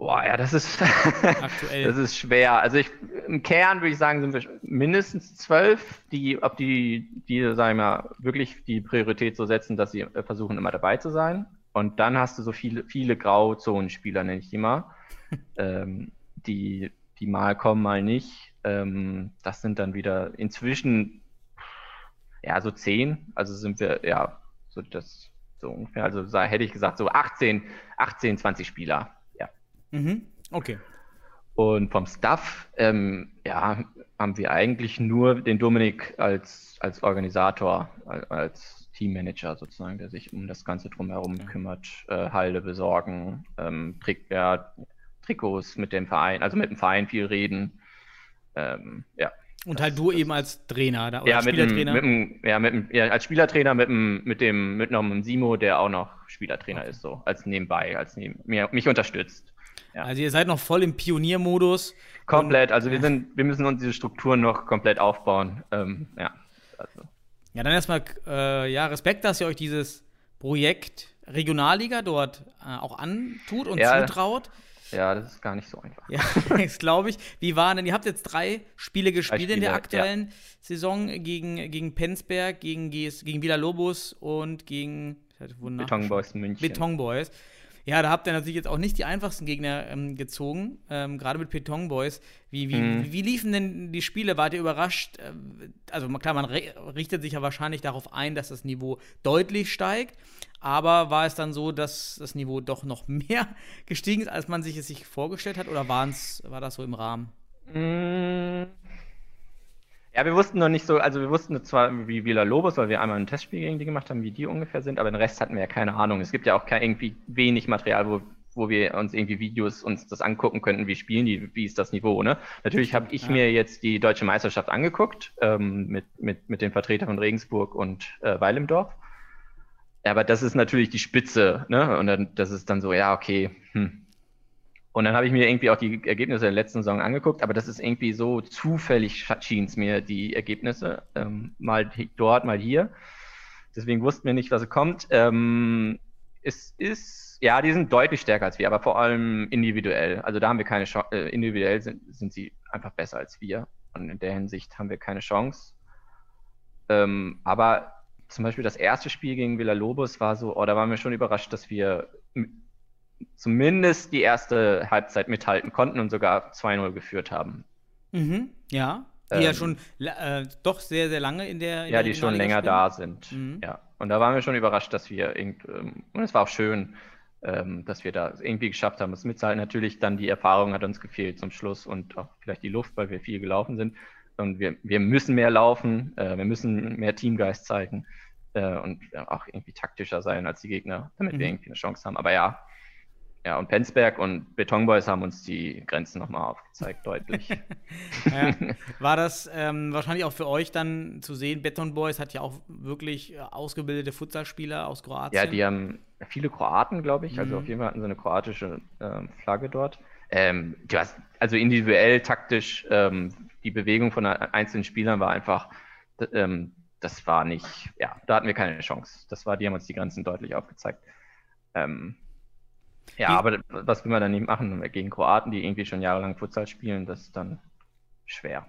Speaker 4: Boah, ja, das ist, <laughs>
Speaker 3: aktuell?
Speaker 4: das ist schwer. Also ich, im Kern würde ich sagen, sind wir mindestens zwölf, die, ob die, die, sagen wir mal, wirklich die Priorität so setzen, dass sie äh, versuchen, immer dabei zu sein. Und dann hast du so viele, viele Grauzonenspieler, nenne ich die mal, <laughs> ähm, die, die mal kommen, mal nicht. Ähm, das sind dann wieder inzwischen, ja, so zehn. Also sind wir, ja, so das, so ungefähr, also hätte ich gesagt, so 18, 18, 20 Spieler. Ja.
Speaker 3: mhm. Okay.
Speaker 4: Und vom Staff, ähm, ja, haben wir eigentlich nur den Dominik als, als Organisator, al- als Teammanager sozusagen, der sich um das Ganze drumherum kümmert, äh, Halde besorgen, ähm, Trick, ja, Trikots mit dem Verein, also mit dem Verein viel reden. Ähm, ja.
Speaker 3: Und halt du eben als Trainer da, oder
Speaker 4: Ja, mit dem,
Speaker 3: Spielertrainer.
Speaker 4: mit dem, ja, mit dem, ja, als Spielertrainer mit dem, mit dem, mit noch einem Simo, der auch noch Spielertrainer ist, so, als nebenbei, als neben, mir, mich unterstützt. Ja.
Speaker 3: Also ihr seid noch voll im Pioniermodus.
Speaker 4: Komplett, also wir sind, wir müssen uns diese Strukturen noch komplett aufbauen. Ähm, ja, also.
Speaker 3: Ja, dann erstmal, äh, ja, Respekt, dass ihr euch dieses Projekt Regionalliga dort äh, auch antut und
Speaker 4: Ja.
Speaker 3: zutraut.
Speaker 4: ja, das ist gar nicht so einfach.
Speaker 3: Ja, <laughs> das glaube ich. Wie war denn, ihr habt jetzt drei Spiele gespielt in der
Speaker 4: Spiele,
Speaker 3: aktuellen Saison gegen, gegen Penzberg, gegen, GS, gegen Villa Lobos und gegen wonach-
Speaker 4: Beton Boys München.
Speaker 3: Beton Boys. Ja, da habt ihr natürlich jetzt auch nicht die einfachsten Gegner ähm, gezogen, ähm, gerade mit Beton Boys. Wie, wie,
Speaker 4: Mhm.
Speaker 3: wie, wie liefen denn die Spiele? Wart ihr überrascht? Ähm, Also klar, man richtet sich ja wahrscheinlich darauf ein, dass das Niveau deutlich steigt. Aber war es dann so, dass das Niveau doch noch <laughs> mehr gestiegen ist, als man sich es sich vorgestellt hat? Oder waren's, war das so im Rahmen?
Speaker 4: Mm, Ja, wir wussten noch nicht so, also wir wussten zwar wie Villa Lobos, weil wir einmal ein Testspiel gegen die gemacht haben, wie die ungefähr sind, aber den Rest hatten wir ja keine Ahnung. Es gibt ja auch kein, irgendwie wenig Material, wo, wo wir uns irgendwie Videos uns das angucken könnten, wie spielen die, wie ist das Niveau, ne? Natürlich habe ich ja. mir jetzt die deutsche Meisterschaft angeguckt, ähm, mit, mit, mit den Vertretern von Regensburg und äh, Weilimdorf. Aber das ist natürlich die Spitze, ne? Und dann, das ist dann so, ja, okay, hm, und dann habe ich mir irgendwie auch die Ergebnisse der letzten Saison angeguckt, aber das ist irgendwie so zufällig schien es mir, die Ergebnisse. Ähm, mal dort, mal hier. Deswegen wussten wir nicht, was kommt. Ähm, es ist, ja, die sind deutlich stärker als wir, aber vor allem individuell. Also da haben wir keine Chance, äh, individuell sind, sind sie einfach besser als wir. Und in der Hinsicht haben wir keine Chance. Ähm, aber zum Beispiel das erste Spiel gegen Villa Lobos war so, oh, da waren wir schon überrascht, dass wir zumindest die erste Halbzeit mithalten konnten und sogar 2-0 geführt haben.
Speaker 3: Mhm, ja. Die ähm, ja schon äh, doch sehr, sehr lange in der. In
Speaker 4: ja,
Speaker 3: der
Speaker 4: die schon länger spielen. da sind. Mhm. Ja. Und da waren wir schon überrascht, dass wir irgend, ähm, und es war auch schön, ähm, dass wir da irgendwie geschafft haben, es mitzuhalten. Natürlich dann die Erfahrung hat uns gefehlt zum Schluss und auch vielleicht die Luft, weil wir viel gelaufen sind. Und wir, wir müssen mehr laufen, äh, wir müssen mehr Teamgeist zeigen äh, und auch irgendwie taktischer sein als die Gegner, damit mhm. wir irgendwie eine Chance haben. Aber ja, ja, und Penzberg und Betonboys haben uns die Grenzen nochmal aufgezeigt, deutlich. <laughs>
Speaker 3: ja, war das ähm, wahrscheinlich auch für euch dann zu sehen? Betonboys hat ja auch wirklich äh, ausgebildete Futsalspieler aus Kroatien.
Speaker 4: Ja, die haben viele Kroaten, glaube ich. Also mhm. auf jeden Fall hatten sie eine kroatische äh, Flagge dort. Ähm, hast, also individuell, taktisch, ähm, die Bewegung von einzelnen Spielern war einfach, ähm, das war nicht, ja, da hatten wir keine Chance. Das war, die haben uns die Grenzen deutlich aufgezeigt. Ähm, ja, aber was will man dann nicht machen gegen Kroaten, die irgendwie schon jahrelang Futsal spielen, das ist dann schwer.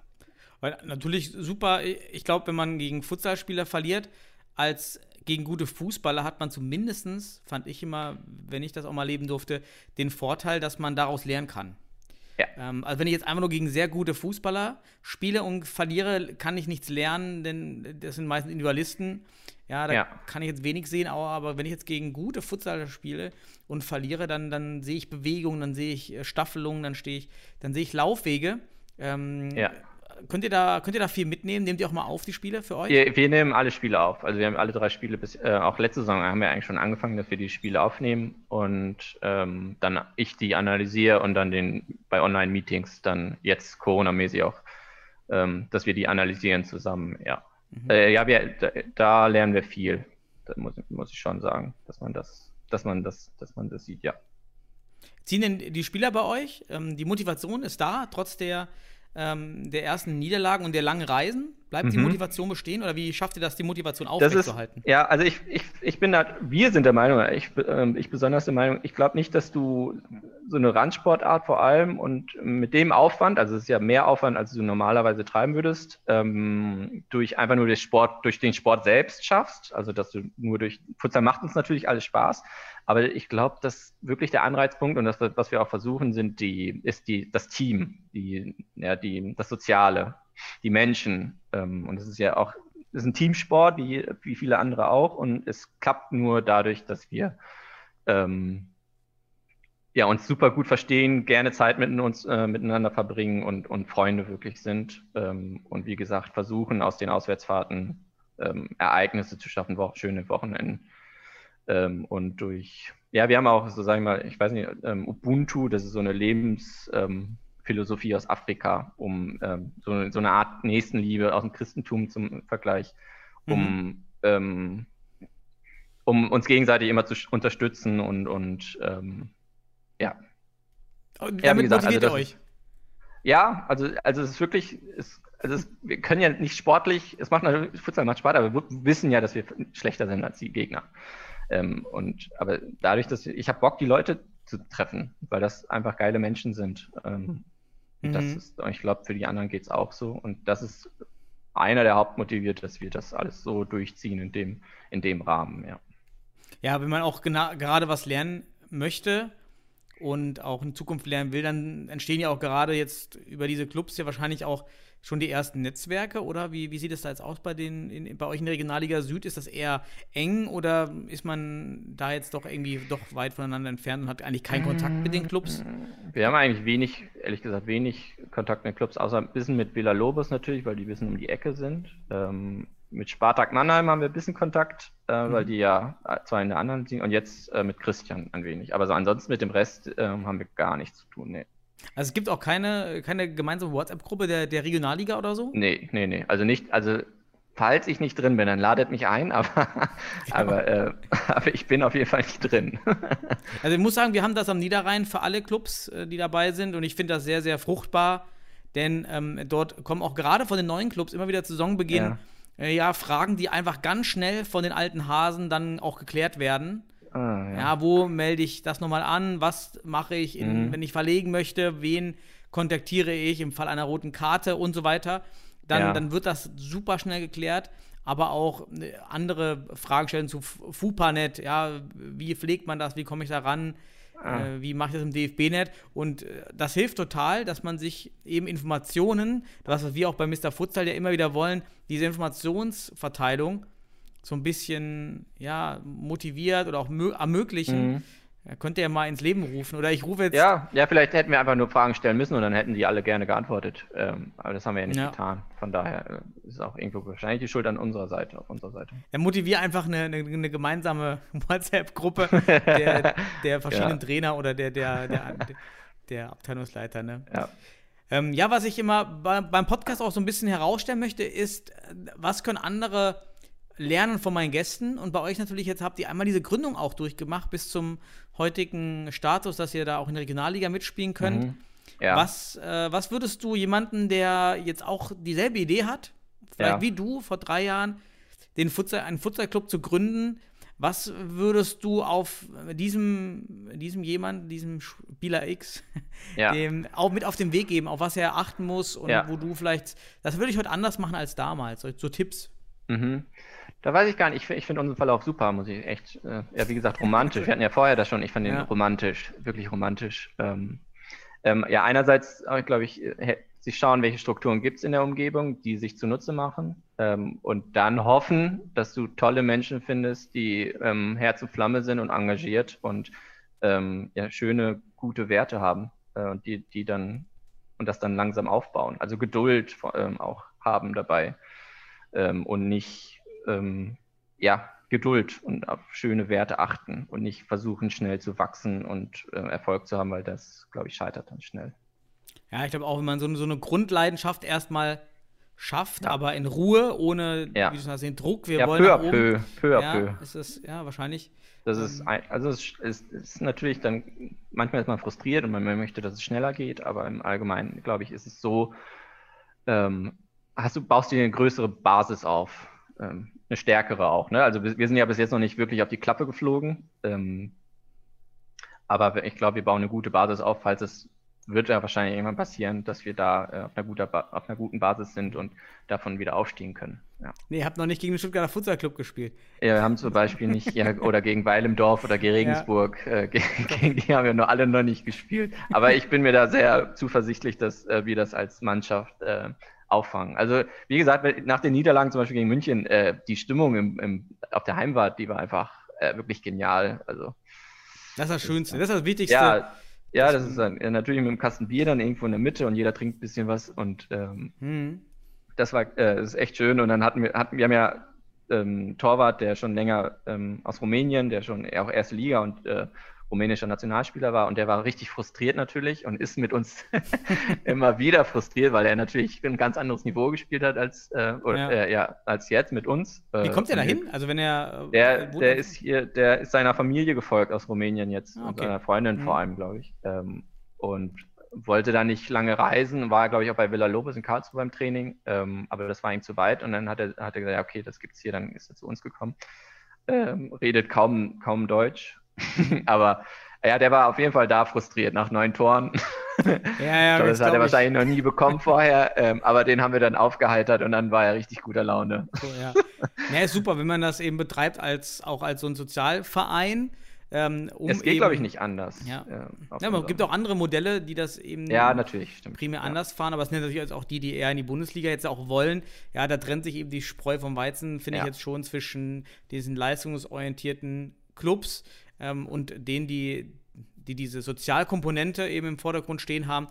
Speaker 3: Weil natürlich super, ich glaube, wenn man gegen Futsalspieler verliert, als gegen gute Fußballer hat man zumindest, fand ich immer, wenn ich das auch mal leben durfte, den Vorteil, dass man daraus lernen kann. Ja. Ähm, also wenn ich jetzt einfach nur gegen sehr gute Fußballer spiele und verliere, kann ich nichts lernen, denn das sind meistens Individualisten. Ja, da ja. kann ich jetzt wenig sehen, aber wenn ich jetzt gegen gute Futsaler spiele und verliere, dann, dann sehe ich Bewegungen, dann sehe ich äh, Staffelungen, dann stehe ich, dann sehe ich Laufwege. Ähm, ja. Könnt ihr, da, könnt ihr da viel mitnehmen? Nehmt ihr auch mal auf die Spiele für euch?
Speaker 4: Wir, wir nehmen alle Spiele auf. Also wir haben alle drei Spiele bis, äh, auch letzte Saison haben wir eigentlich schon angefangen, dass wir die Spiele aufnehmen und ähm, dann ich die analysiere und dann den bei Online-Meetings dann jetzt Corona-mäßig auch, ähm, dass wir die analysieren zusammen, ja. Mhm. Äh, ja, wir, da, da, lernen wir viel. Das muss, muss ich schon sagen, dass man das, dass man das, dass man das sieht, ja.
Speaker 3: Ziehen denn die Spieler bei euch? Ähm, die Motivation ist da, trotz der, ähm, der ersten Niederlagen und der langen Reisen? Bleibt mhm. die Motivation bestehen oder wie schafft ihr das, die Motivation aufrechtzuerhalten?
Speaker 4: Ja, also ich, ich, ich bin da, wir sind der Meinung, ich, äh, ich besonders der Meinung, ich glaube nicht, dass du so eine Randsportart vor allem und mit dem Aufwand, also es ist ja mehr Aufwand, als du normalerweise treiben würdest, ähm, durch einfach nur den Sport, durch den Sport selbst schaffst. Also dass du nur durch Futsal macht uns natürlich alles Spaß, aber ich glaube, dass wirklich der Anreizpunkt und das, was wir auch versuchen, sind die, ist die, das Team, die, ja, die, das Soziale die Menschen. Ähm, und es ist ja auch, ist ein Teamsport, wie, wie viele andere auch. Und es klappt nur dadurch, dass wir ähm, ja, uns super gut verstehen, gerne Zeit mit uns, äh, miteinander verbringen und, und Freunde wirklich sind. Ähm, und wie gesagt, versuchen aus den Auswärtsfahrten ähm, Ereignisse zu schaffen, wo schöne Wochenenden. Ähm, und durch, ja, wir haben auch, so sagen wir mal, ich weiß nicht, ähm, Ubuntu, das ist so eine Lebens, ähm, aus Afrika, um ähm, so, so, eine Art Nächstenliebe aus dem Christentum zum Vergleich, um, mhm. ähm, um uns gegenseitig immer zu unterstützen und, und ja.
Speaker 3: Und damit ja, gesagt, motiviert also ihr euch?
Speaker 4: Ja, also, also es ist wirklich, es, also es, wir können ja nicht sportlich, es macht natürlich, Futsal macht Spaß, aber wir wissen ja, dass wir schlechter sind als die Gegner. Ähm, und aber dadurch, dass wir, ich habe Bock, die Leute zu treffen, weil das einfach geile Menschen sind. Ähm, Mhm. Das ist, ich glaube, für die anderen geht es auch so. Und das ist einer der Hauptmotiviert, dass wir das alles so durchziehen in dem, in dem Rahmen, ja.
Speaker 3: Ja, wenn man auch gerade was lernen möchte und auch in Zukunft lernen will, dann entstehen ja auch gerade jetzt über diese Clubs ja wahrscheinlich auch schon die ersten Netzwerke oder wie, wie sieht es da jetzt aus bei den in, bei euch in der Regionalliga Süd? Ist das eher eng oder ist man da jetzt doch irgendwie doch weit voneinander entfernt und hat eigentlich keinen Kontakt mit den Clubs?
Speaker 4: Wir haben eigentlich wenig, ehrlich gesagt, wenig Kontakt mit Clubs, außer ein bisschen mit Villa Lobos natürlich, weil die ein bisschen um die Ecke sind. Ähm, mit Spartak Mannheim haben wir ein bisschen Kontakt, äh, mhm. weil die ja zwar in der anderen sind und jetzt äh, mit Christian ein wenig. Aber so ansonsten mit dem Rest äh, haben wir gar nichts zu tun. Nee.
Speaker 3: Also es gibt auch keine, keine gemeinsame WhatsApp-Gruppe der, der Regionalliga oder so?
Speaker 4: Nee, nee, nee. Also nicht, also falls ich nicht drin bin, dann ladet mich ein, <laughs> aber, aber, äh, aber ich bin auf jeden Fall nicht drin. <laughs>
Speaker 3: also ich muss sagen, wir haben das am Niederrhein für alle Clubs, äh, die dabei sind und ich finde das sehr, sehr fruchtbar, denn ähm, dort kommen auch gerade von den neuen Clubs immer wieder zu Saisonbeginn ja. Äh, ja, Fragen, die einfach ganz schnell von den alten Hasen dann auch geklärt werden. Ah, ja. ja. wo melde ich das nochmal an? Was mache ich, in, mhm. wenn ich verlegen möchte? Wen kontaktiere ich im Fall einer roten Karte und so weiter? Dann, ja. dann wird das super schnell geklärt. Aber auch äh, andere Fragestellungen zu FUPANET, ja, wie pflegt man das, wie komme ich da ran, ah. äh, wie mache ich das im DFB-Net? Und äh, das hilft total, dass man sich eben Informationen, was wir auch bei Mr. Futsal ja immer wieder wollen, diese Informationsverteilung so ein bisschen ja, motiviert oder auch ermöglichen. Mhm. Ja, könnte er mal ins Leben rufen. Oder ich rufe jetzt.
Speaker 4: Ja, ja, vielleicht hätten wir einfach nur Fragen stellen müssen und dann hätten die alle gerne geantwortet. Ähm, aber das haben wir ja nicht ja. getan. Von daher äh, ist auch irgendwo wahrscheinlich die Schuld an unserer Seite, auf unserer Seite.
Speaker 3: Ja, motivier einfach eine, eine, eine gemeinsame <laughs> WhatsApp-Gruppe der, <laughs> der, verschiedenen ja. Trainer oder der, der, der, der Abteilungsleiter. Ne? Ja. Ähm, ja, was ich immer bei, beim Podcast auch so ein bisschen herausstellen möchte, ist, was können andere lernen von meinen Gästen und bei euch natürlich jetzt habt ihr einmal diese Gründung auch durchgemacht bis zum heutigen Status, dass ihr da auch in der Regionalliga mitspielen könnt. Mhm. Ja. Was, äh, was würdest du jemanden, der jetzt auch dieselbe Idee hat, vielleicht ja. wie du vor drei Jahren, den Futsal, einen Futsalclub zu gründen, was würdest du auf diesem, diesem jemand, diesem Spieler X, <laughs> ja. dem auch mit auf den Weg geben, auf was er achten muss und wo du vielleicht, das würde ich heute anders machen als damals, so, so Tipps.
Speaker 4: Mhm. Da weiß ich gar nicht. Ich, ich finde unseren Verlauf super, muss ich echt. Äh, ja, wie gesagt, romantisch. Wir hatten ja vorher das schon. Ich fand den ja. romantisch, wirklich romantisch. Ähm, ähm, ja, einerseits, äh, glaube ich, äh, sich schauen, welche Strukturen gibt es in der Umgebung, die sich zunutze machen. Ähm, und dann hoffen, dass du tolle Menschen findest, die ähm, Herz und Flamme sind und engagiert und ähm, ja, schöne, gute Werte haben äh, und die, die dann und das dann langsam aufbauen. Also Geduld ähm, auch haben dabei und nicht ähm, ja, Geduld und auf schöne Werte achten und nicht versuchen, schnell zu wachsen und äh, Erfolg zu haben, weil das, glaube ich, scheitert dann schnell.
Speaker 3: Ja, ich glaube auch, wenn man so, so eine Grundleidenschaft erstmal schafft, ja. aber in Ruhe, ohne,
Speaker 4: ja.
Speaker 3: wie du sagst, den Druck, wir
Speaker 4: ja,
Speaker 3: wollen
Speaker 4: peu à peu, peu à
Speaker 3: ja,
Speaker 4: peu.
Speaker 3: Ist es, ja, wahrscheinlich.
Speaker 4: Das ist, ein, also es ist, ist, natürlich dann, manchmal ist man frustriert und man möchte, dass es schneller geht, aber im Allgemeinen, glaube ich, ist es so, ähm, hast du, baust du dir eine größere Basis auf ähm, eine stärkere auch. Ne? Also wir, wir, sind ja bis jetzt noch nicht wirklich auf die Klappe geflogen. Ähm, aber ich glaube, wir bauen eine gute Basis auf, falls es wird ja wahrscheinlich irgendwann passieren, dass wir da äh, auf, einer auf, einer guten Basis sind und davon wieder aufstehen können. Ja.
Speaker 3: Nee, ihr habt noch nicht gegen den Stuttgarter Futsal Club gespielt.
Speaker 4: Ja, wir haben zum Beispiel nicht, ja, oder gegen Weil im Dorf oder gegen Regensburg, ja. äh, <laughs> gegen, gegen, die haben wir nur alle noch nicht gespielt. Aber ich bin mir da sehr zuversichtlich, dass äh, wir das als Mannschaft äh, auffangen. Also wie gesagt, nach den Niederlagen zum Beispiel gegen München, äh, die Stimmung im, im, auf der Heimfahrt, die war einfach äh, wirklich genial. Also
Speaker 3: das ist das Schönste, das ist das Wichtigste.
Speaker 4: Ja, ja das ist dann, natürlich mit einem Kasten Bier dann irgendwo in der Mitte und jeder trinkt ein bisschen was und ähm, hm. das war äh, das ist echt schön. Und dann hatten wir, hatten wir haben ja ähm, Torwart, der schon länger ähm, aus Rumänien, der schon auch erste Liga und äh, rumänischer Nationalspieler war und der war richtig frustriert natürlich und ist mit uns <laughs> immer wieder frustriert, weil er natürlich ein ganz anderes Niveau gespielt hat als, äh, oder, ja. Äh, ja. als jetzt mit uns.
Speaker 3: Wie kommt er da hin? Also wenn er
Speaker 4: äh, der, der ist hier, der ist seiner Familie gefolgt aus Rumänien jetzt ah, okay. und seiner Freundin mhm. vor allem, glaube ich. Ähm, und wollte da nicht lange reisen, war, glaube ich, auch bei Villa Lobos in Karlsruhe beim Training, ähm, aber das war ihm zu weit und dann hat er, hat er gesagt, ja, okay, das gibt's hier, dann ist er zu uns gekommen. Ähm, redet kaum, kaum Deutsch <laughs> Aber ja, der war auf jeden Fall da frustriert nach neun Toren. <laughs> Ja, ja, glaube, das hat er wahrscheinlich noch nie bekommen vorher, ähm, aber den haben wir dann aufgeheitert und dann war er richtig guter Laune.
Speaker 3: So, ja. ja, ist super, wenn man das eben betreibt als auch als so ein Sozialverein. Ähm, um
Speaker 4: es geht, glaube ich, nicht anders.
Speaker 3: Ja.
Speaker 4: äh,
Speaker 3: Ja, aber es gibt auch andere Modelle, die das eben
Speaker 4: Ja, natürlich, stimmt.
Speaker 3: primär
Speaker 4: ja.
Speaker 3: anders fahren, aber es sind natürlich auch die, die eher in die Bundesliga jetzt auch wollen. Ja, da trennt sich eben die Spreu vom Weizen, finde ich
Speaker 4: Ja.
Speaker 3: jetzt schon zwischen diesen leistungsorientierten Clubs ähm, und denen, die, die diese Sozialkomponente eben im Vordergrund stehen haben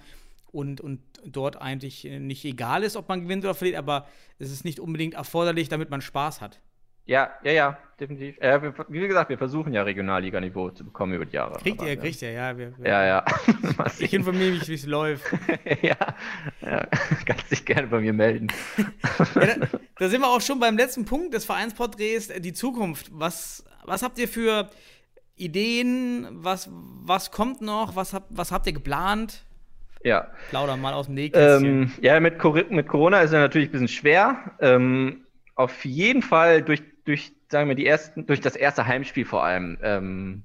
Speaker 3: und, und dort eigentlich äh, nicht egal ist, ob man gewinnt oder verliert, aber es ist nicht unbedingt erforderlich, damit man Spaß hat.
Speaker 4: Ja, ja, ja, definitiv. Äh, wir, wie gesagt, wir versuchen ja Regionalliga-Niveau zu bekommen über die Jahre.
Speaker 3: Kriegt ihr,
Speaker 4: ja.
Speaker 3: kriegt ihr, ja. Wir, wir,
Speaker 4: Ja, ja. <laughs>
Speaker 3: Ich informiere mich, wie es läuft. <laughs>
Speaker 4: ja, ja, <laughs> kannst dich gerne bei mir melden.
Speaker 3: Ja, da, da sind wir auch schon beim letzten Punkt des Vereinsporträts, äh, die Zukunft. Was, was habt ihr für Ideen? Was, was kommt noch? Was, habt was habt ihr geplant?
Speaker 4: ja.
Speaker 3: Plauder mal aus dem Nähkästchen.
Speaker 4: Ähm, ja, mit, mit Corona ist es natürlich ein bisschen schwer. Ähm, auf jeden Fall durch, durch, sagen wir, die ersten, durch das erste Heimspiel vor allem, ähm,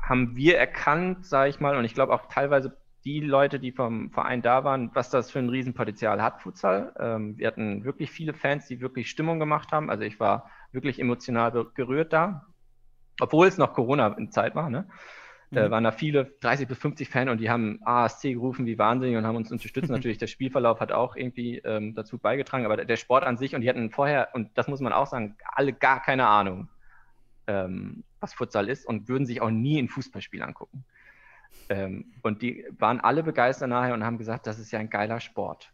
Speaker 4: haben wir erkannt, sage ich mal, und ich glaube auch teilweise die Leute, die vom Verein da waren, was das für ein Riesenpotenzial hat, Futsal. Ähm, wir hatten wirklich viele Fans, die wirklich Stimmung gemacht haben. Also ich war wirklich emotional gerührt da. Obwohl es noch Corona-Zeit war, ne? äh, waren da viele 30 bis 50 Fans und die haben ASC gerufen wie wahnsinnig und haben uns unterstützt. <laughs> Natürlich, der Spielverlauf hat auch irgendwie ähm, dazu beigetragen, aber der- der Sport an sich und die hatten vorher, und das muss man auch sagen, alle gar keine Ahnung, ähm, was Futsal ist und würden sich auch nie ein Fußballspiel angucken. Ähm, und die waren alle begeistert nachher und haben gesagt, das ist ja ein geiler Sport.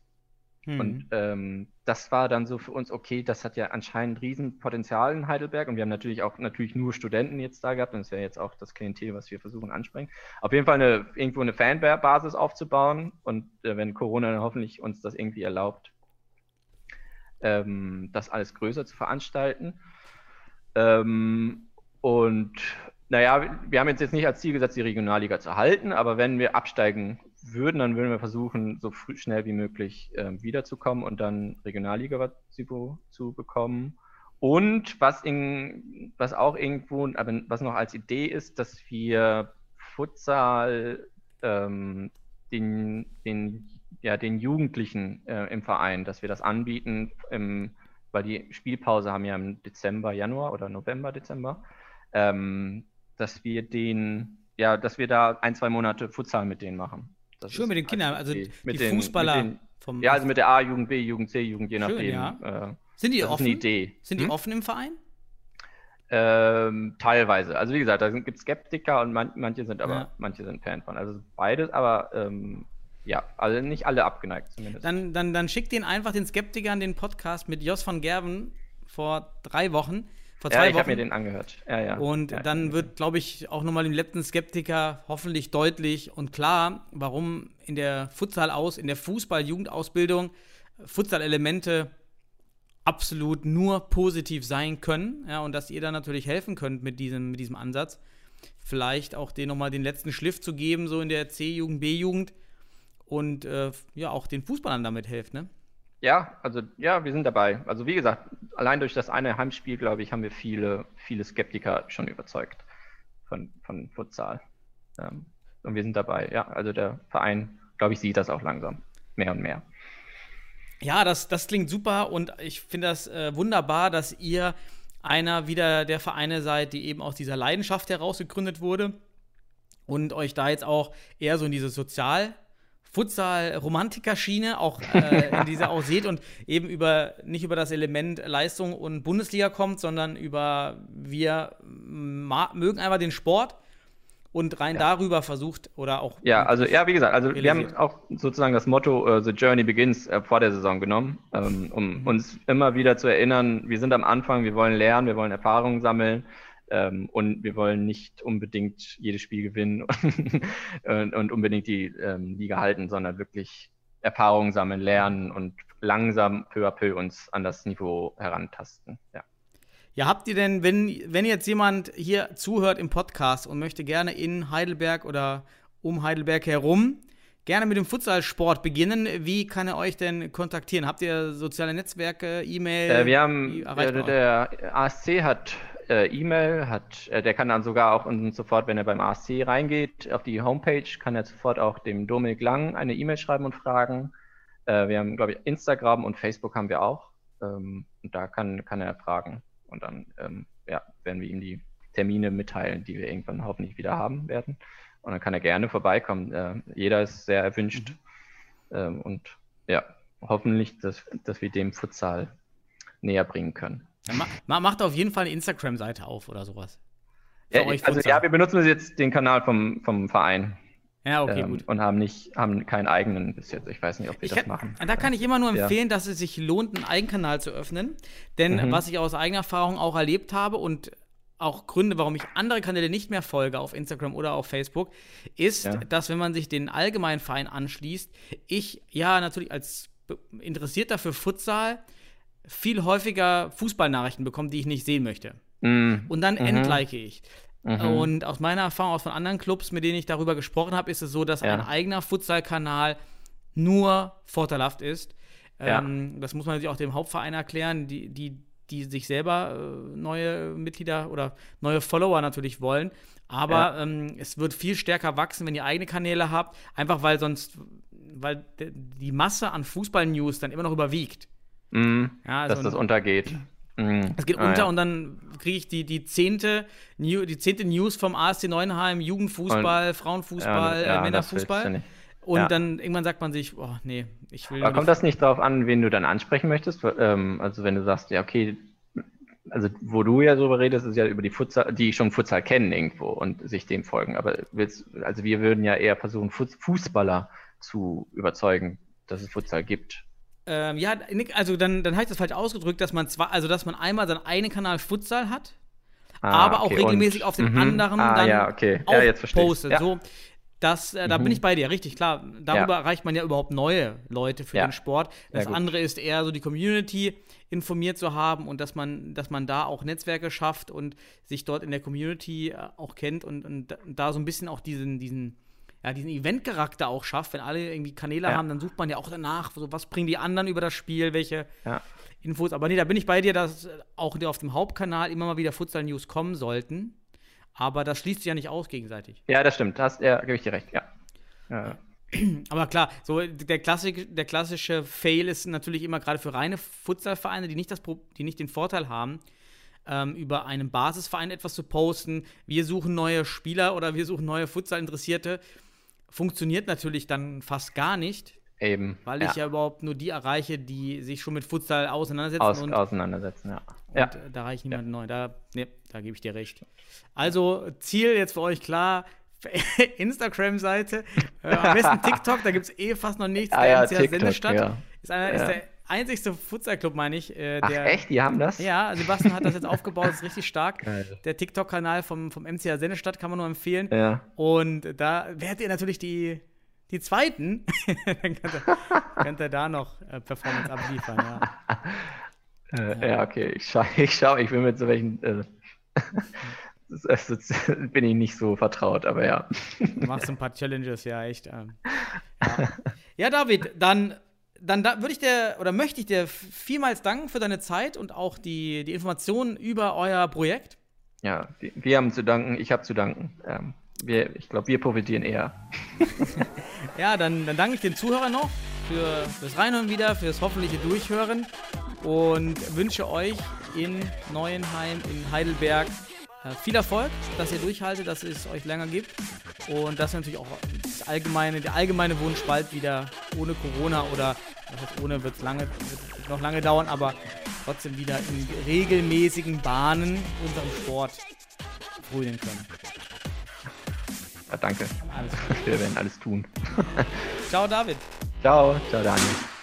Speaker 3: Hm.
Speaker 4: Und ähm, das war dann so für uns, okay, das hat ja anscheinend Riesenpotenzial in Heidelberg und wir haben natürlich auch natürlich nur Studenten jetzt da gehabt und das wäre jetzt auch das Klientel, was wir versuchen ansprechen. Auf jeden Fall eine, irgendwo eine Fanbasis aufzubauen und äh, wenn Corona dann hoffentlich uns das irgendwie erlaubt, ähm, das alles größer zu veranstalten. Ähm, und naja, wir- wir haben jetzt, jetzt nicht als Ziel gesetzt, die Regionalliga zu halten, aber wenn wir absteigen würden, dann würden wir versuchen, so früh, schnell wie möglich ähm, wiederzukommen und dann Regionalliga zu bekommen. Und was, in, was auch irgendwo, aber was noch als Idee ist, dass wir Futsal ähm, den, den, ja, den Jugendlichen äh, im Verein, dass wir das anbieten, im, weil die Spielpause haben ja im Dezember, Januar oder November, Dezember, ähm, dass wir den, ja, dass wir da ein, zwei Monate Futsal mit denen machen. Das
Speaker 3: Schön mit den Kindern, also die
Speaker 4: Mit den-
Speaker 3: Fußballer
Speaker 4: den,
Speaker 3: vom.
Speaker 4: ja, also mit der A-Jugend, B-Jugend, C-Jugend, je
Speaker 3: Schön,
Speaker 4: nachdem.
Speaker 3: ja.
Speaker 4: Äh,
Speaker 3: sind die offen? Sind die
Speaker 4: Hm?
Speaker 3: offen im Verein?
Speaker 4: Ähm, teilweise. Also wie gesagt, da gibt es Skeptiker und man, manche sind aber,
Speaker 3: Ja.
Speaker 4: manche sind Fan von. Also beides, aber ähm, ja, also nicht alle abgeneigt zumindest.
Speaker 3: Dann, dann, dann schickt den einfach den Skeptikern den Podcast mit Jos van Gerven vor drei Wochen. Vor
Speaker 4: ja,
Speaker 3: zwei
Speaker 4: ich habe mir den angehört. Ja, ja.
Speaker 3: Und
Speaker 4: ja,
Speaker 3: dann wird, glaube ich, auch nochmal dem letzten Skeptiker hoffentlich deutlich und klar, warum in der Futsal aus, in der Fußball-Jugendausbildung Futsal-Elemente absolut nur positiv sein können. Ja, und dass ihr da natürlich helfen könnt mit diesem, mit diesem Ansatz. Vielleicht auch den nochmal den letzten Schliff zu geben, so in der C-Jugend, B-Jugend. Und äh, ja, auch den Fußballern damit helft, ne?
Speaker 4: Ja, also ja, wir sind dabei. Also wie gesagt, allein durch das eine Heimspiel, glaube ich, haben wir viele, viele Skeptiker schon überzeugt von, von Futsal. Ähm, und wir sind dabei. Ja, also der Verein, glaube ich, sieht das auch langsam. Mehr und mehr.
Speaker 3: Ja, das, das klingt super und ich finde das äh, wunderbar, dass ihr einer wieder der Vereine seid, die eben aus dieser Leidenschaft heraus gegründet wurde und euch da jetzt auch eher so in diese Sozial- Futsal-Romantiker-Schiene auch äh, <laughs> in dieser auch seht und eben über nicht über das Element Leistung und Bundesliga kommt, sondern über wir mögen einfach den Sport und rein darüber versucht oder auch
Speaker 4: Ja, also ja, wie gesagt, also wir haben
Speaker 3: realisiert.
Speaker 4: auch sozusagen das Motto äh, The Journey Begins äh, vor der Saison genommen, ähm, um uns immer wieder zu erinnern, wir sind am Anfang, wir wollen lernen, wir wollen Erfahrungen sammeln ähm, und wir wollen nicht unbedingt jedes Spiel gewinnen <laughs> und, und unbedingt die ähm, Liga halten, sondern wirklich Erfahrungen sammeln, lernen und langsam peu à peu uns an das Niveau herantasten. Ja.
Speaker 3: Ja, habt ihr denn, wenn, wenn jetzt jemand hier zuhört im Podcast und möchte gerne in Heidelberg oder um Heidelberg herum gerne mit dem Futsalsport beginnen, wie kann er euch denn kontaktieren? Habt ihr soziale Netzwerke, E-Mail?
Speaker 4: Äh, wir haben,
Speaker 3: erreicht
Speaker 4: der, der ASC hat äh, E-Mail, hat, äh, der kann dann sogar auch uns sofort, wenn er beim ASC reingeht, auf die Homepage, kann er sofort auch dem Dominik Lang eine E-Mail schreiben und fragen. Äh, wir haben, glaube ich, Instagram und Facebook haben wir auch. Ähm, und da kann, kann er fragen. Und dann ähm, ja, werden wir ihm die Termine mitteilen, die wir irgendwann hoffentlich wieder haben werden. Und dann kann er gerne vorbeikommen. Äh, jeder ist sehr erwünscht. Mhm. Ähm, und ja, hoffentlich, dass, dass wir dem Futsal näher bringen können.
Speaker 3: Ma macht auf jeden Fall eine Instagram-Seite auf oder sowas.
Speaker 4: Ja, also ja, wir benutzen jetzt den Kanal vom, vom Verein.
Speaker 3: Ja, okay, ähm, gut.
Speaker 4: Und haben nicht, haben keinen eigenen bis jetzt. Ich weiß nicht, ob wir
Speaker 3: ich
Speaker 4: das machen.
Speaker 3: Da kann ich immer nur empfehlen, ja. dass es sich lohnt, einen Eigenkanal zu öffnen. Denn mhm. was ich aus eigener Erfahrung auch erlebt habe und auch Gründe, warum ich andere Kanäle nicht mehr folge auf Instagram oder auf Facebook, ist, ja. dass wenn man sich den allgemeinen Verein anschließt, ich ja natürlich als Interessierter für Futsal viel häufiger Fußballnachrichten bekomme, die ich nicht sehen möchte. Mhm. Und dann mhm. entlike ich. Mhm. Und aus meiner Erfahrung, aus von anderen Clubs, mit denen ich darüber gesprochen habe, ist es so, dass ja. ein eigener Futsal-Kanal nur vorteilhaft ist. Ja. Ähm, das muss man natürlich auch dem Hauptverein erklären, die, die, die sich selber äh, neue Mitglieder oder neue Follower natürlich wollen. Aber ja. ähm, es wird viel stärker wachsen, wenn ihr eigene Kanäle habt, einfach weil sonst, weil die Masse an Fußball-News dann immer noch überwiegt.
Speaker 4: Mhm, ja, also dass das untergeht.
Speaker 3: Mhm. Es geht ah, unter ja. und dann kriege ich die, die, zehnte, New, die zehnte News vom ASC Neuenheim, Jugendfußball, und, Frauenfußball, ja, äh, Männerfußball. Und dann irgendwann sagt man sich, oh nee, ich will.
Speaker 4: Aber kommt das nicht darauf an, wen du dann ansprechen möchtest? Ähm, also wenn du sagst, ja, okay, also wo du ja darüber redest, ist ja über die Futsal, die schon Futsal kennen irgendwo und sich dem folgen. Aber willst, also wir würden ja eher versuchen, Fußballer zu überzeugen, dass es Futsal gibt.
Speaker 3: Ähm, ja, also dann, dann habe ich das falsch ausgedrückt, dass man zwar, also dass man einmal seinen einen Kanal Futsal hat, ah, aber okay, auch regelmäßig auf den mhm. anderen
Speaker 4: ah,
Speaker 3: dann
Speaker 4: ja, okay. auch ja, jetzt
Speaker 3: postet.
Speaker 4: Ja.
Speaker 3: So, das, äh, da mhm. bin ich bei dir, richtig klar. Darüber ja. erreicht man ja überhaupt neue Leute für den Sport. Das andere ist eher so die Community informiert zu haben und dass man, dass man da auch Netzwerke schafft und sich dort in der Community äh, auch kennt und, und da so ein bisschen auch diesen, diesen ja, diesen Event-Charakter auch schafft. Wenn alle irgendwie Kanäle ja. haben, dann sucht man ja auch danach, so, was bringen die anderen über das Spiel, welche ja. Infos. Aber nee, da bin ich bei dir, dass auch auf dem Hauptkanal immer mal wieder Futsal-News kommen sollten. Aber das schließt sich ja nicht aus gegenseitig.
Speaker 4: Ja, das stimmt. Das, ja, gebe ich dir recht, ja. ja. <clears throat>
Speaker 3: Aber klar, so der, Klassik, der klassische Fail ist natürlich immer gerade für reine Futsalvereine, die nicht, das, die nicht den Vorteil haben, ähm, über einen Basisverein etwas zu posten. Wir suchen neue Spieler oder wir suchen neue Futsal-Interessierte funktioniert natürlich dann fast gar nicht.
Speaker 4: Eben.
Speaker 3: Weil ich ja überhaupt nur die erreiche, die sich schon mit Futsal auseinandersetzen.
Speaker 4: Aus, und, auseinandersetzen, ja.
Speaker 3: Und ja. Äh, da reicht niemand ja. neu. Da, nee, da gebe ich dir recht. Also, Ziel jetzt für euch klar: <laughs> Instagram-Seite. Äh, am besten TikTok, da gibt es eh fast noch nichts.
Speaker 4: Ah, ja, TikTok, Sendestadt
Speaker 3: ja. Ist, einer, ist der einzigste Futsal-Club, meine ich. Äh,
Speaker 4: der, Ach, echt? Die haben das?
Speaker 3: Ja, Sebastian hat das jetzt aufgebaut, ist richtig stark. <laughs> Geil. Der TikTok-Kanal vom, vom MCA Sennestadt kann man nur empfehlen.
Speaker 4: Ja.
Speaker 3: Und da werdet ihr natürlich die, die zweiten, <laughs> dann könnt ihr, da noch äh, Performance abliefern, ja. <laughs>
Speaker 4: Äh, ja, okay, ich schaue, ich, schau, ich bin mit so welchen. Äh, bin ich nicht so vertraut, aber ja.
Speaker 3: Du machst ein paar Challenges, ja, echt. Ähm, ja. ja, David, dann dann da würde ich dir oder möchte ich dir vielmals danken für deine Zeit und auch die, die Informationen über euer Projekt.
Speaker 4: Ja, wir haben zu danken, ich habe zu danken. Ähm, wir, ich glaube, wir profitieren eher. <laughs>
Speaker 3: ja, dann, dann danke ich den Zuhörern noch für das Reinhören wieder, für das hoffentliche Durchhören und wünsche euch in Neuenheim, in Heidelberg viel Erfolg, dass ihr durchhaltet, dass es euch länger gibt und dass natürlich auch das allgemeine, der allgemeine Wunsch bald wieder ohne Corona oder ohne wird es lange, wird noch lange dauern, aber trotzdem wieder in regelmäßigen Bahnen unserem Sport frönen können.
Speaker 4: Ja, danke. Alles Wir werden alles tun.
Speaker 3: Ciao, David.
Speaker 4: Ciao, ciao, Daniel.